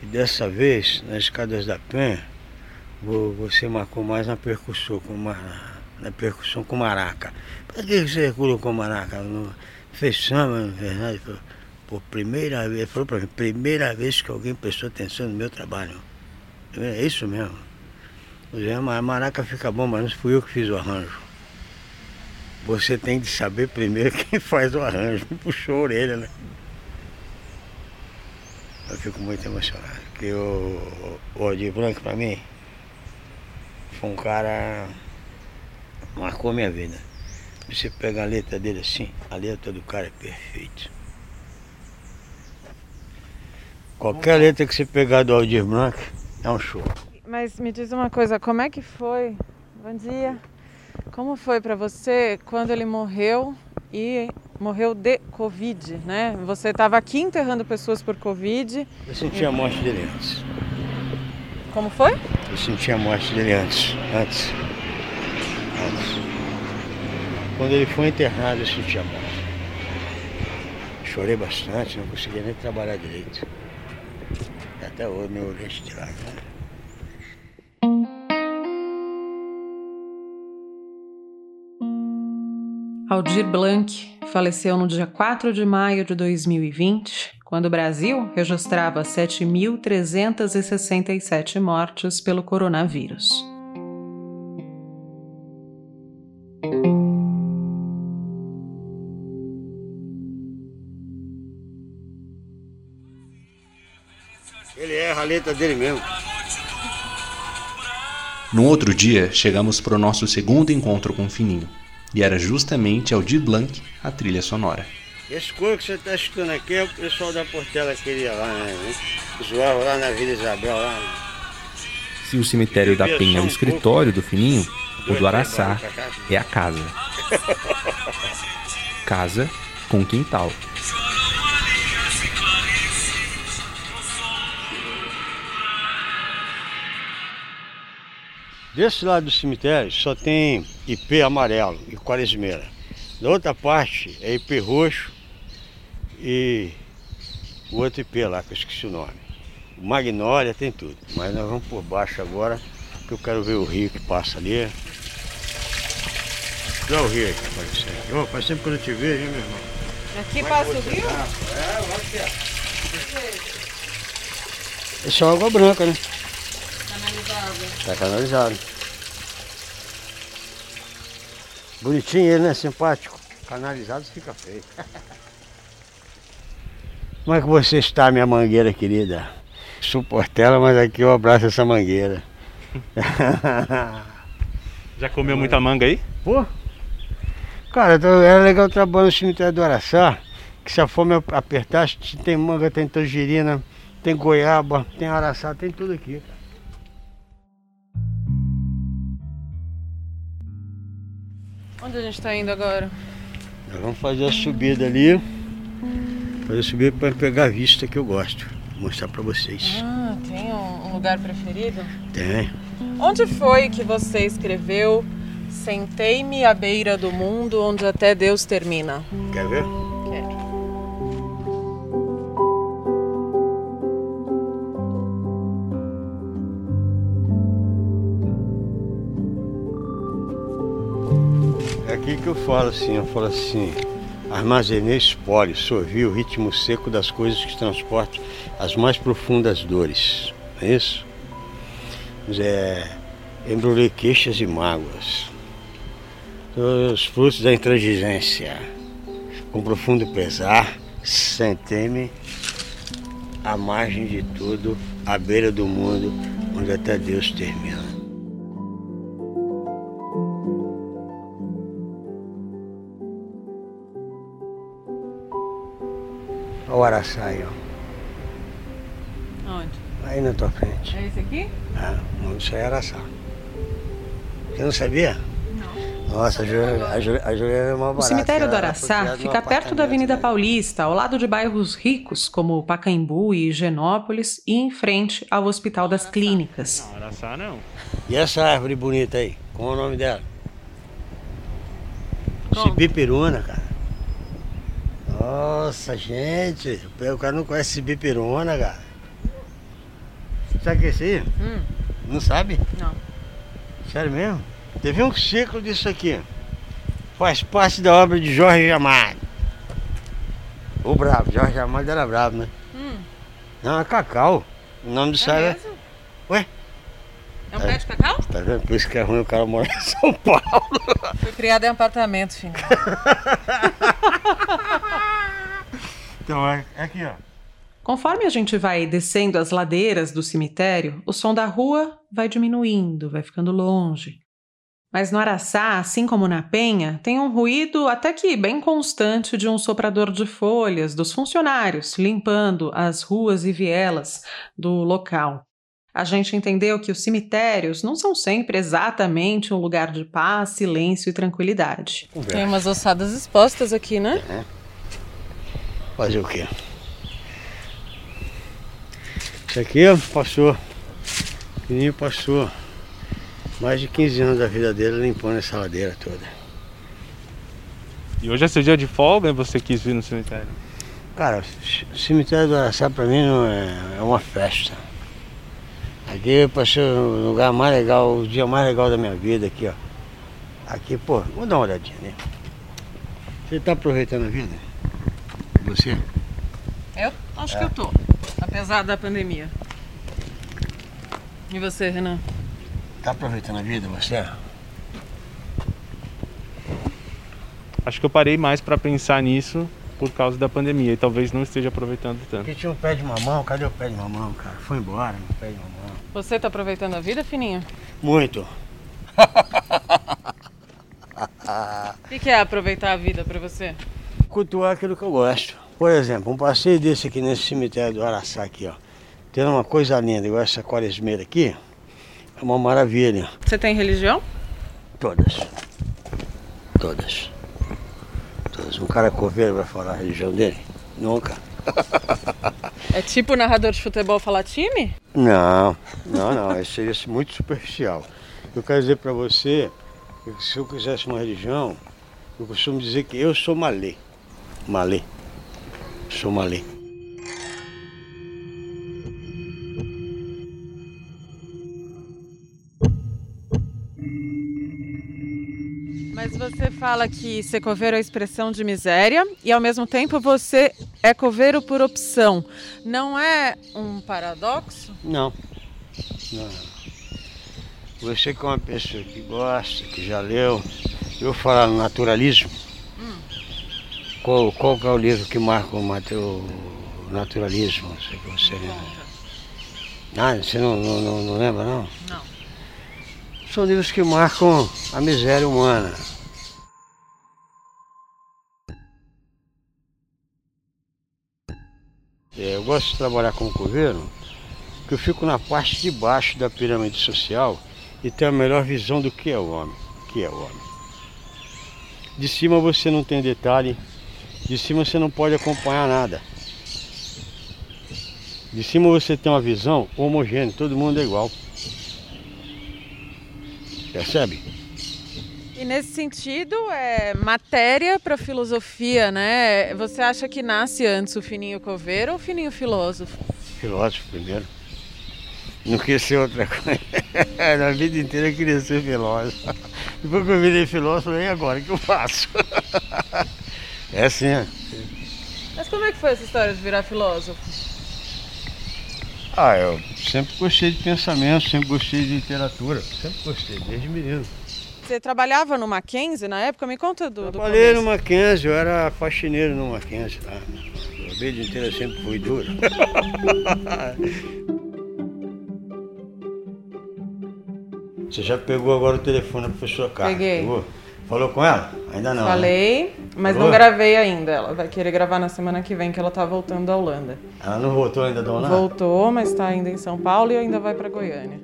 E dessa vez, nas escadas da vo- você marcou mais na percussão com, ma- na percussão com maraca. Por que você colocou maraca? Não fez samba, Por primeira vez, ele falou pra mim, primeira vez que alguém prestou atenção no meu trabalho. É isso mesmo. "Ah, a maraca fica bom, mas não fui eu que fiz o arranjo. Você tem de saber primeiro quem faz o arranjo. Puxou a orelha, né? Eu fico muito emocionado. Porque o, Aldir Blanc, pra mim, foi um cara. marcou minha vida. Você pega a letra dele assim, a letra do cara é perfeita. Qualquer letra que você pegar do Aldir Blanc é um show. Mas me diz uma coisa, como é que foi? Bom dia. Como foi para você quando ele morreu e morreu de Covid, né? Você estava aqui enterrando pessoas por Covid. Eu senti a morte dele antes. Como foi? Eu senti a morte dele antes. Antes. Antes. Quando ele foi internado, eu senti a morte. Chorei bastante, não conseguia nem trabalhar direito. Até hoje. Aldir Blanc faleceu no dia 4 de maio de 2020, quando o Brasil registrava 7.367 mortes pelo coronavírus. Letra dele mesmo. No outro dia, chegamos para o nosso segundo encontro com o Fininho, e era justamente Aldir Blanc a trilha sonora. Esse coro que você está escutando aqui é o pessoal da Portela queria lá, né? Zoava lá na Vila Isabel, lá. Se o cemitério da Penha é o escritório do Fininho, o do Araçá é a casa. Casa com quintal. Desse lado do cemitério só tem IP amarelo e quaresmeira. Da outra parte é IP roxo e o outro IP lá, que eu esqueci o nome. Magnólia tem tudo. Mas nós vamos por baixo agora, que eu quero ver o rio que passa ali. Olha o rio aí que apareceu. Ô, faz tempo que eu não te vejo, hein, meu irmão? Aqui passa o rio? É, acho que é. É só água branca, né? Tá canalizado. Bonitinho ele, né? Simpático. Canalizado fica feio. Como é que você está, minha mangueira querida? Suportela, mas aqui eu abraço essa mangueira. Já comeu muita manga aí? Pô, cara, era legal trabalhar no cemitério do Araçá, que se a fome apertasse, tem manga, tem tangerina, tem goiaba, tem araçá, tem tudo aqui. Onde a gente tá indo agora? Nós vamos fazer a subida ali. Fazer a subida para pegar a vista que eu gosto. Vou mostrar para vocês. Ah, tem um, um lugar preferido? Tem. Onde foi que você escreveu Sentei-me à beira do mundo onde até Deus termina? Quer ver? Aqui que eu falo assim, eu falo assim, armazenei espólio, sorvi o ritmo seco das coisas que transportam as mais profundas dores. Não é isso? Mas é, embrulhei queixas e mágoas, os frutos da intransigência. Com profundo pesar, sentei-me à margem de tudo, à beira do mundo, onde até Deus termina. Olha o araçá aí, ó. Onde? Aí na tua frente. É esse aqui? Ah, o nome disso aí é araçá. Você não sabia? Nossa, a Juliana, a Juliana, a Juliana é uma O barata. cemitério do Araçá fica perto da Avenida né? Paulista, ao lado de bairros ricos como Pacaembu e Higienópolis e em frente ao Hospital das Clínicas. Não, Araçá não. E essa árvore bonita aí? Qual é o nome dela? Como? Cibipiruna, cara. Nossa, gente. O cara não conhece cibipiruna, cara. Sabe o que é isso aí? Hum, Não sabe? não. Sério mesmo? Teve um ciclo disso aqui. Faz parte da obra de Jorge Amado. O brabo, Jorge Amado era brabo, né? Hum, Não, é Cacau. O nome disso é aí é. mesmo? Ué? É um pé de cacau? Tá vendo? Por isso que é ruim o cara morar em São Paulo. Fui criada em apartamento, filho. Então é, é aqui, ó. Conforme a gente vai descendo as ladeiras do cemitério, o som da rua vai diminuindo, vai ficando longe. Mas no Araçá, assim como na Penha, tem um ruído até que bem constante de um soprador de folhas dos funcionários limpando as ruas e vielas do local. A gente entendeu que os cemitérios não são sempre exatamente um lugar de paz, silêncio e tranquilidade. Tem umas ossadas expostas aqui, né? Fazer o quê? Isso aqui passou. O menino passou mais de 15 anos da vida dele limpando essa ladeira toda. E hoje é seu dia de folga e você quis vir no cemitério? Cara, o cemitério do Araçá pra mim não é, é uma festa. Aqui eu passei o lugar mais legal, o dia mais legal da minha vida aqui, ó. Aqui, pô, vamos dar uma olhadinha, né? Você tá aproveitando a vida? Você? Eu acho que eu tô. Apesar da pandemia. E você, Renan? Tá aproveitando a vida, você? Acho que eu parei mais pra pensar nisso por causa da pandemia e talvez não esteja aproveitando tanto. Aqui tinha um pé de mamão, cadê o pé de mamão, cara? Foi embora, meu pé de mamão. Você tá aproveitando a vida, fininho? Muito. O que, que é aproveitar a vida pra você? Cultuar aquilo que eu gosto. Por exemplo, um passeio desse aqui nesse cemitério do Araçá aqui, ó. Tendo uma coisa linda, igual essa quaresmeira aqui, é uma maravilha. Você tem religião? Todas. Todas. Todas. Um cara coveiro vai falar a religião dele? Nunca. É tipo narrador de futebol falar time? Não, não, não. Isso seria muito superficial. Eu quero dizer para você que se eu quisesse uma religião, eu costumo dizer que eu sou malê. Malê. Sou malê. Mas você fala que ser coveiro é expressão de miséria e ao mesmo tempo você é coveiro por opção. Não é um paradoxo? Não. Não. Você que é uma pessoa que gosta, que já leu, eu falar no naturalismo. Qual, qual é o livro que marca o, o naturalismo? Você lembra. Ah, você não, não, não, lembra não? Não. São livros que marcam a miséria humana. É, eu gosto de trabalhar como coveiro, porque eu fico na parte de baixo da pirâmide social e tenho a melhor visão do que é o homem. Que é o homem. De cima você não tem detalhe, de cima você não pode acompanhar nada. De cima você tem uma visão homogênea, todo mundo é igual. Percebe? E nesse sentido, é matéria para filosofia, né? Você acha que nasce antes o fininho coveiro ou o fininho filósofo? Filósofo primeiro. Não quis ser outra coisa. Na vida inteira eu queria ser filósofo. Depois que eu virei filósofo, e agora o que eu faço? É assim. é. Mas como é que foi essa história de virar filósofo? Ah, eu sempre gostei de pensamento, sempre gostei de literatura. Sempre gostei, desde menino. Você trabalhava no Mackenzie na época? Me conta do, do Trabalhei começo. no Mackenzie, eu era faxineiro no Mackenzie. Tá? A vida inteira sempre foi dura. Você já pegou agora o telefone da professora Carla? Peguei. Pegou? Falou com ela? Ainda não. né? Falei, mas Falou? não gravei ainda. Ela vai querer gravar na semana que vem, que ela tá voltando da Holanda. Ela não voltou ainda da Holanda? Voltou, mas tá ainda em São Paulo e ainda vai para Goiânia.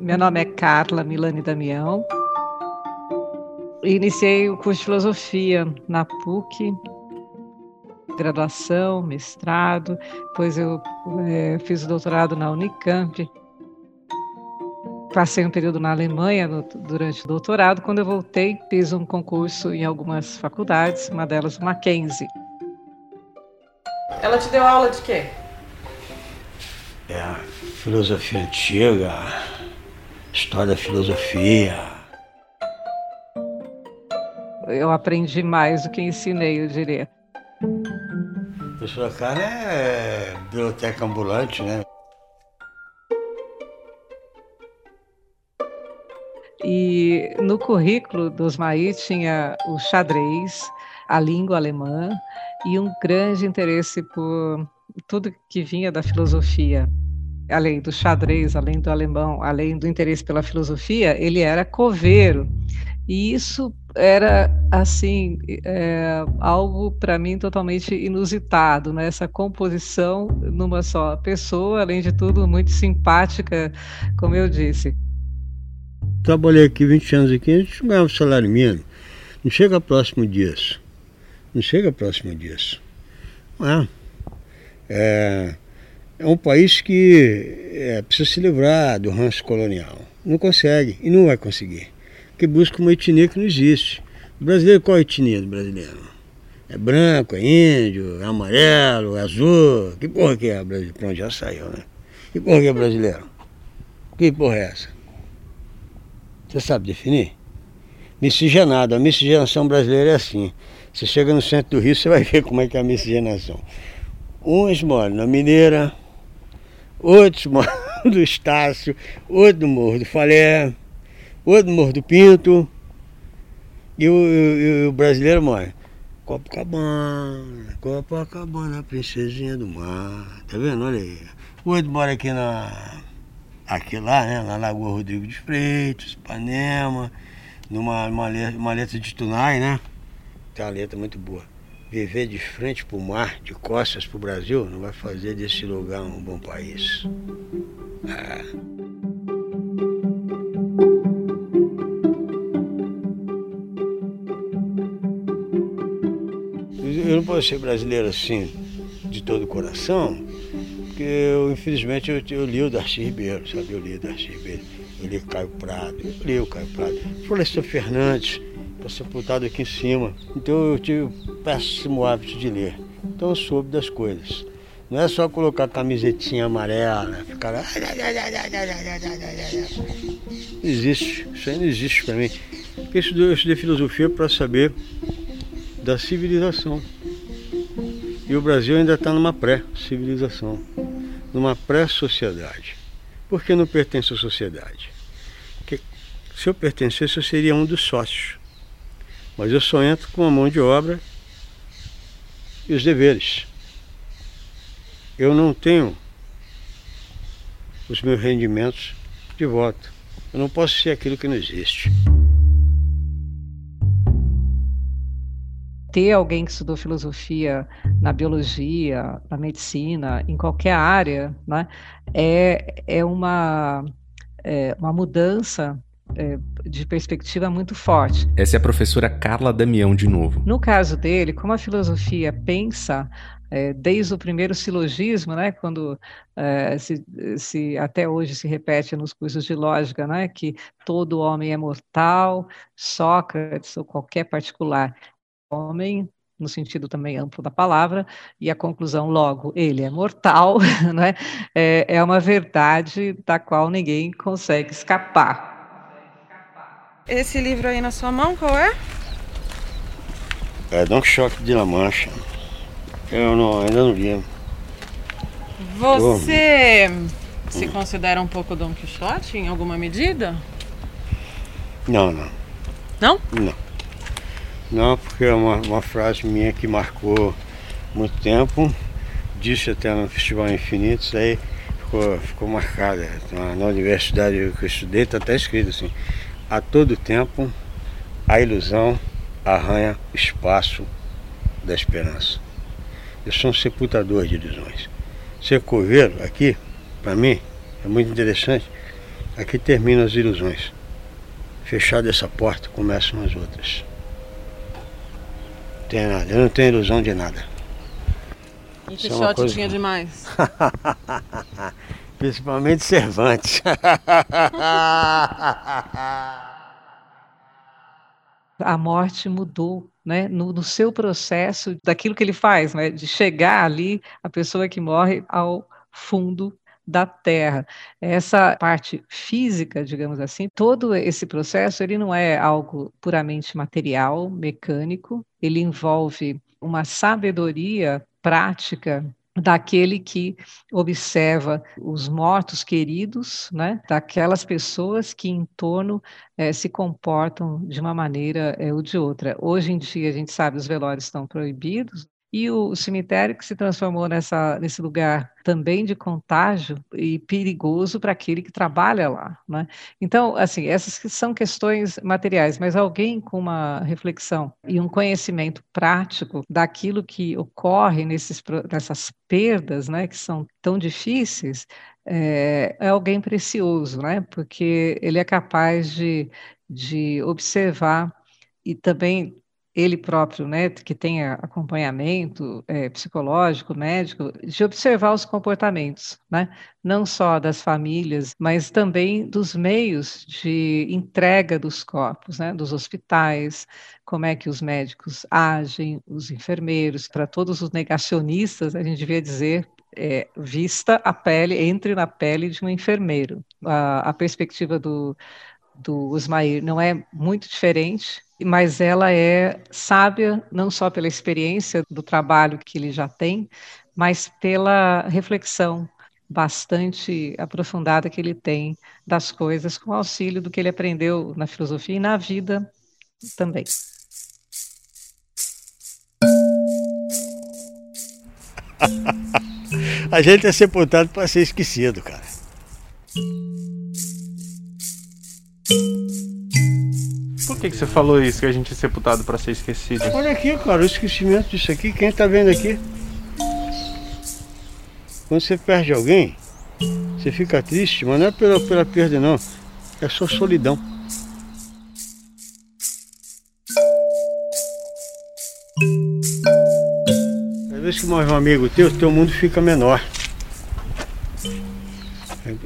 Meu nome é Carla Milani Damião. Iniciei o curso de filosofia na PUC, graduação, mestrado, depois eu eh, fiz o doutorado na Unicamp. Passei um período na Alemanha no- durante o doutorado. Quando eu voltei, fiz um concurso em algumas faculdades, uma delas o Mackenzie. Ela te deu aula de quê? É, a filosofia antiga, história da filosofia. Eu aprendi mais do que ensinei, eu diria. A professora Carla é biblioteca ambulante, né? E no currículo dos MAI tinha o xadrez, a língua alemã e um grande interesse por tudo que vinha da filosofia. Além do xadrez, além do alemão, além do interesse pela filosofia, ele era coveiro. E isso era, assim, é, algo para mim totalmente inusitado, né? essa composição numa só pessoa, além de tudo, muito simpática, como eu disse. Trabalhei aqui 20 anos aqui, a gente não ganhava salário mínimo. Não chega próximo disso. Não chega próximo disso. É. É, é um país que é, precisa se livrar do ranço colonial. Não consegue e não vai conseguir. Porque busca uma etnia que não existe. O brasileiro, qual é a etnia do brasileiro? É branco, é índio, é amarelo, é azul. Que porra que é brasileiro? Pronto, já saiu, né? Que porra que é brasileiro? Que porra é essa? Você sabe definir? Miscigenado. A miscigenação brasileira é assim. Você chega no centro do Rio, você vai ver como é que é a miscigenação. Uns moram na Mineira, outros moram do Estácio, outros do Morro do Falé, outros do Morro do Pinto. E o, e o brasileiro mora Copacabana, Copacabana, princesinha do mar. Tá vendo? Olha aí. Outro mora aqui na, aqui lá, né, na Lagoa Rodrigo de Freitas, Ipanema, numa uma letra, uma letra de Tunai, né? Tem uma letra muito boa. Viver de frente para o mar, de costas para o Brasil, não vai fazer desse lugar um bom país. É. Eu não posso ser brasileiro assim, de todo o coração, porque eu, infelizmente, eu, eu li o Darcy Ribeiro, sabe? Eu li o Darcy Ribeiro, eu li Caio Prado, eu li o Caio Prado. Florestan Fernandes, está sepultado aqui em cima. Então eu tive o péssimo hábito de ler. Então eu soube das coisas. Não é só colocar camisetinha amarela, ficar lá. Não existe, isso aí não existe para mim. Porque eu estudei filosofia para saber da civilização. E o Brasil ainda está numa pré-civilização, numa pré-sociedade. Por que não pertence à sociedade? Porque se eu pertencesse, eu seria um dos sócios. Mas eu só entro com a mão de obra e os deveres. Eu não tenho os meus rendimentos de voto. Eu não posso ser aquilo que não existe. Ter alguém que estudou filosofia na biologia, na medicina, em qualquer área, né, é, é, uma, é uma mudança é, de perspectiva muito forte. Essa é a professora Carla Damião de novo. No caso dele, como a filosofia pensa é, desde o primeiro silogismo, né, quando é, se, se, até hoje se repete nos cursos de lógica, né, que todo homem é mortal, Sócrates ou qualquer particular homem no sentido também amplo da palavra, e a conclusão logo, ele é mortal, né? é, é uma verdade da qual ninguém consegue escapar. Esse livro aí na sua mão, qual é? É Don Quixote de La Mancha. Eu não, ainda não vi. Você se considera um pouco Don Quixote em alguma medida? Não, não. Não? Não. Não, porque é uma, uma frase minha que marcou muito tempo. Disse até no Festival Infinitos, aí ficou, ficou marcada. Na, na universidade que eu estudei está até escrito assim, a todo tempo a ilusão arranha espaço da esperança. Eu sou um sepultador de ilusões. Ser coveiro aqui, para mim, é muito interessante. Aqui terminam as ilusões. Fechada essa porta, começam as outras. Tem nada, eu não tenho ilusão de nada. E que shot coisa... tinha demais? Principalmente Cervantes. a morte mudou, né, no, no, seu processo daquilo que ele faz, né, de chegar ali, a pessoa que morre ao fundo da Terra. Essa parte física, digamos assim, todo esse processo, ele não é algo puramente material, mecânico, ele envolve uma sabedoria prática daquele que observa os mortos queridos, né, daquelas pessoas que em torno é, se comportam de uma maneira é, ou de outra. Hoje em dia, a gente sabe, os velórios estão proibidos, e o cemitério que se transformou nessa, nesse lugar também de contágio e perigoso para aquele que trabalha lá. Né? Então, assim, essas são questões materiais, mas alguém com uma reflexão e um conhecimento prático daquilo que ocorre nesses, nessas perdas, né, que são tão difíceis, é, é alguém precioso, né? porque ele é capaz de, de observar e também ele próprio, né, que tenha acompanhamento é, psicológico, médico, de observar os comportamentos, né, não só das famílias, mas também dos meios de entrega dos corpos, né, dos hospitais, como é que os médicos agem, os enfermeiros, para todos os negacionistas, a gente devia dizer é, vista a pele, entre na pele de um enfermeiro. A, a perspectiva do, do Osmair não é muito diferente, mas ela é sábia não só pela experiência do trabalho que ele já tem, mas pela reflexão bastante aprofundada que ele tem das coisas, com auxílio do que ele aprendeu na filosofia e na vida também. A gente é sepultado para ser esquecido, cara. Por que, que você falou isso, que a gente é sepultado para ser esquecido? Olha aqui, cara, o esquecimento disso aqui, quem tá vendo aqui? Quando você perde alguém, você fica triste, mas não é pela, pela perda não, é só solidão. Às vezes que morre um amigo teu, teu mundo fica menor.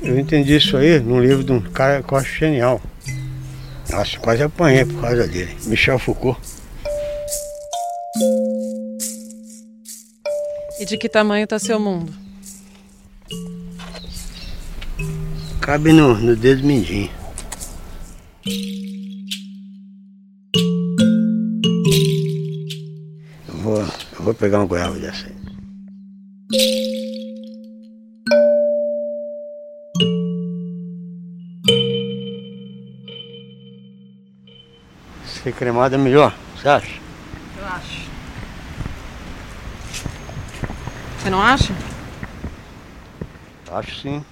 Eu entendi isso aí num livro de um cara que eu acho genial. Nossa, quase apanhei por causa dele. Michel Foucault. E de que tamanho está seu mundo? Cabe no, no dedo mindinho. Eu vou, eu vou pegar uma goiaba dessa aí. Ser cremado é melhor, você acha? Eu acho. Você não acha? Acho sim.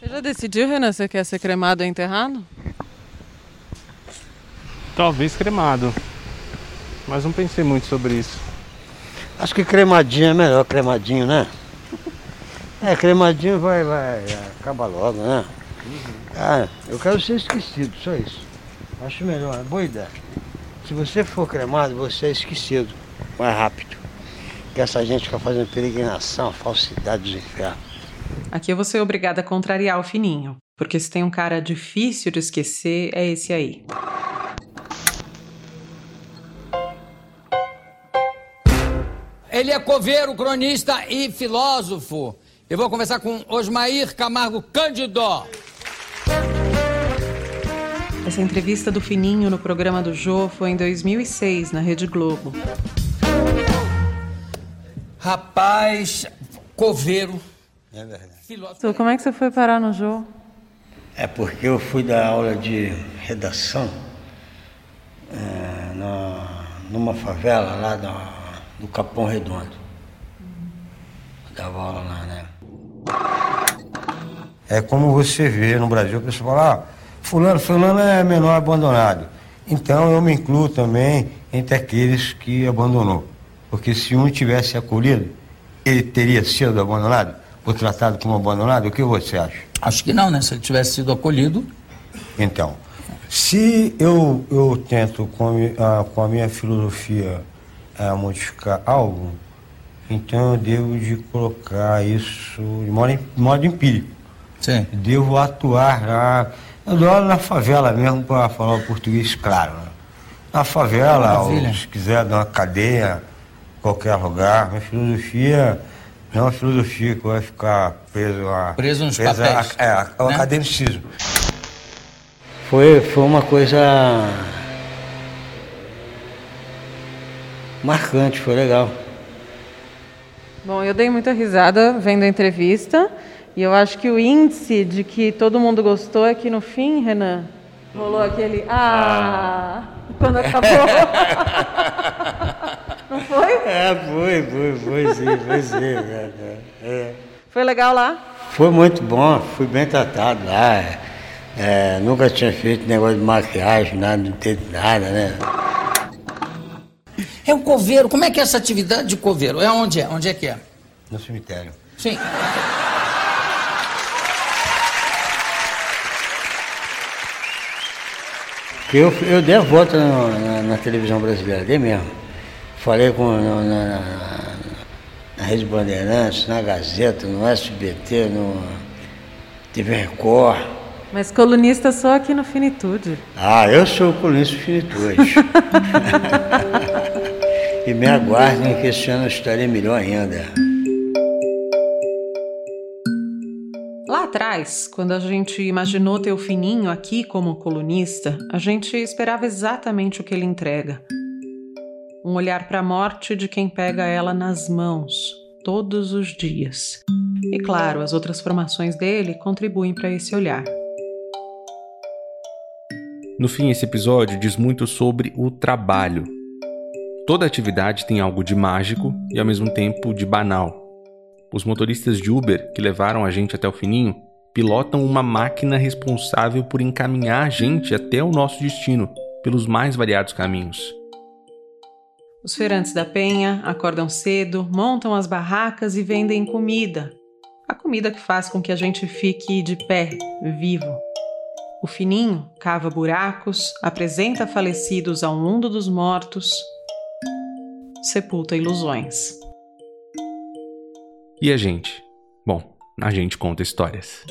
Você já decidiu, Renan, se quer ser cremado ou enterrado? Talvez cremado. Mas não pensei muito sobre isso. Acho que cremadinho é melhor, cremadinho, né? É, cremadinho vai, vai, acaba logo, né? Ah, eu quero ser esquecido, só isso. Acho melhor, é boa ideia. Se você for cremado, você é esquecido mais rápido. Que essa gente fica fazendo peregrinação, falsidade dos infernos. Aqui eu vou ser obrigada a contrariar o fininho, porque se tem um cara difícil de esquecer, é esse aí. Ele é coveiro, cronista e filósofo. Eu vou conversar com Osmair Camargo Cândido. Essa entrevista do Fininho no programa do Jô foi em 2006, na Rede Globo. Rapaz, coveiro. É verdade. Como é que você foi parar no Jô? É porque eu fui dar aula de redação é, na- numa favela lá da- do Capão Redondo. Eu dava aula lá, né? É como você vê no Brasil, o pessoal fala, ah, fulano, fulano é menor abandonado. Então eu me incluo também entre aqueles que abandonou. Porque se um tivesse acolhido, ele teria sido abandonado ou tratado como abandonado? O que você acha? Acho que não, né? Se ele tivesse sido acolhido. Então, se eu, eu tento com a, com a minha filosofia modificar algo, então eu devo de colocar isso de modo, de modo empírico. Sim. Devo atuar lá. Eu dou aula na favela mesmo para falar o português claro. né? Na favela, ou se quiser dar uma cadeia, qualquer lugar. Minha filosofia não é uma filosofia que vai ficar preso a. Preso nos presa a- papéis, é, ao né? academicismo. Foi, foi uma coisa marcante, foi legal. Bom, eu dei muita risada vendo a entrevista e eu acho que o índice de que todo mundo gostou é que no fim, Renan, rolou aquele ah, quando acabou. Não foi? É, foi, foi, foi sim, foi sim. é, é. Foi legal lá? Foi muito bom, fui bem tratado lá. é, nunca tinha feito negócio de maquiagem, nada, não teve nada, né? É um coveiro. Como é que é essa atividade de coveiro? É onde é? Onde é que é? No cemitério. Sim. Eu, eu dei a volta na, na- na televisão brasileira, dei mesmo. Falei com, na, na- na- na Rede Bandeirantes, na Gazeta, no SBT, no TV Record. Mas colunista só aqui no Finitude. Ah, eu sou o colunista Finitude. e me aguardem que esse ano história é melhor ainda. Atrás, quando a gente imaginou ter o Fininho aqui como colunista, a gente esperava exatamente o que ele entrega. Um olhar para a morte de quem pega ela nas mãos, todos os dias. E claro, as outras formações dele contribuem para esse olhar. No fim, esse episódio diz muito sobre o trabalho. Toda atividade tem algo de mágico e ao mesmo tempo de banal. Os motoristas de Uber que levaram a gente até o fininho pilotam uma máquina responsável por encaminhar a gente até o nosso destino pelos mais variados caminhos. Os feirantes da Penha acordam cedo, montam as barracas e vendem comida. A comida que faz com que a gente fique de pé, vivo. O fininho cava buracos, apresenta falecidos ao mundo dos mortos, sepulta ilusões. E a gente? A gente conta histórias.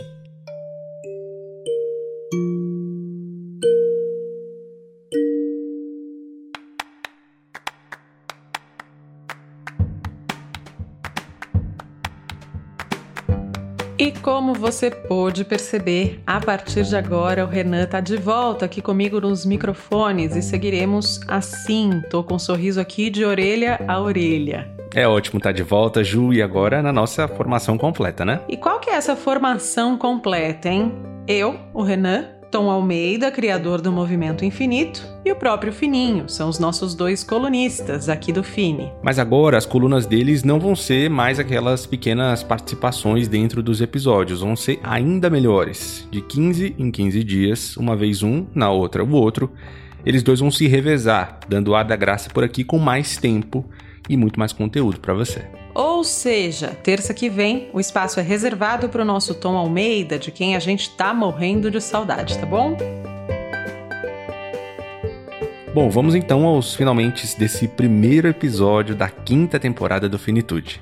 E como você pôde perceber, a partir de agora o Renan tá de volta aqui comigo nos microfones e seguiremos assim. Tô com um sorriso aqui de orelha a orelha. É ótimo estar de volta, Ju, e agora na nossa formação completa, né? E qual que é essa formação completa, hein? Eu, o Renan, Tom Almeida, criador do Movimento Infinito, e o próprio Fininho, são os nossos dois colunistas aqui do Fini. Mas agora as colunas deles não vão ser mais aquelas pequenas participações dentro dos episódios, vão ser ainda melhores. De 15 em 15 dias, uma vez um, na outra o outro, eles dois vão se revezar, dando ar da graça por aqui com mais tempo e muito mais conteúdo para você. Ou seja, terça que vem o espaço é reservado para o nosso Tom Almeida, de quem a gente tá morrendo de saudade, tá bom? Bom, vamos então aos finalmente desse primeiro episódio da quinta temporada do Finitude.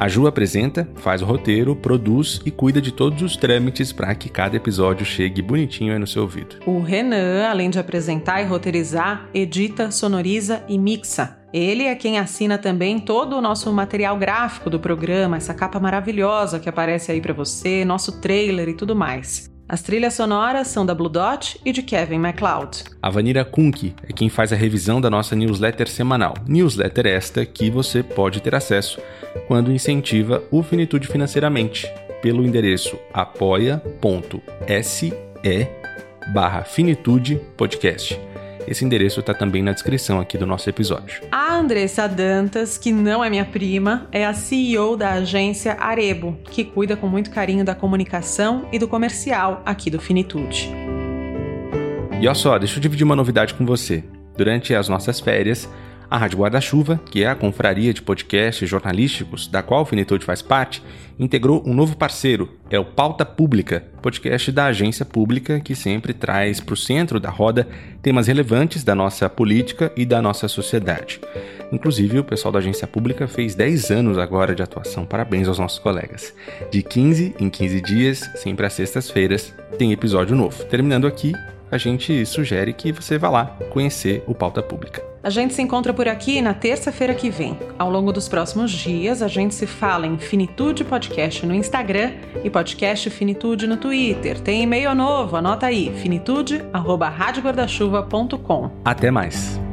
A Ju apresenta, faz o roteiro, produz e cuida de todos os trâmites para que cada episódio chegue bonitinho aí no seu ouvido. O Renan, além de apresentar e roteirizar, edita, sonoriza e mixa. Ele é quem assina também todo o nosso material gráfico do programa, essa capa maravilhosa que aparece aí para você, nosso trailer e tudo mais. As trilhas sonoras são da Blue Dot e de Kevin MacLeod. A Vanira Kunk é quem faz a revisão da nossa newsletter semanal. Newsletter esta que você pode ter acesso quando incentiva o Finitude financeiramente pelo endereço apoia.se barra Finitude Podcast. Esse endereço está também na descrição aqui do nosso episódio. A Andressa Dantas, que não é minha prima, é a CEO da agência Arebo, que cuida com muito carinho da comunicação e do comercial aqui do Finitude. E olha só, deixa eu dividir uma novidade com você. Durante as nossas férias, a Rádio Guarda-Chuva, que é a confraria de podcasts jornalísticos da qual o Finitude faz parte, integrou um novo parceiro, é o Pauta Pública, podcast da agência pública que sempre traz para o centro da roda temas relevantes da nossa política e da nossa sociedade. Inclusive, o pessoal da agência pública fez 10 anos agora de atuação. Parabéns aos nossos colegas. De 15 em 15 dias, sempre às sextas-feiras, tem episódio novo. Terminando aqui, a gente sugere que você vá lá conhecer o Pauta Pública. A gente se encontra por aqui na terça-feira que vem. Ao longo dos próximos dias, a gente se fala em Finitude Podcast no Instagram e Podcast Finitude no Twitter. Tem e-mail novo, anota aí, finitude.com. Até mais!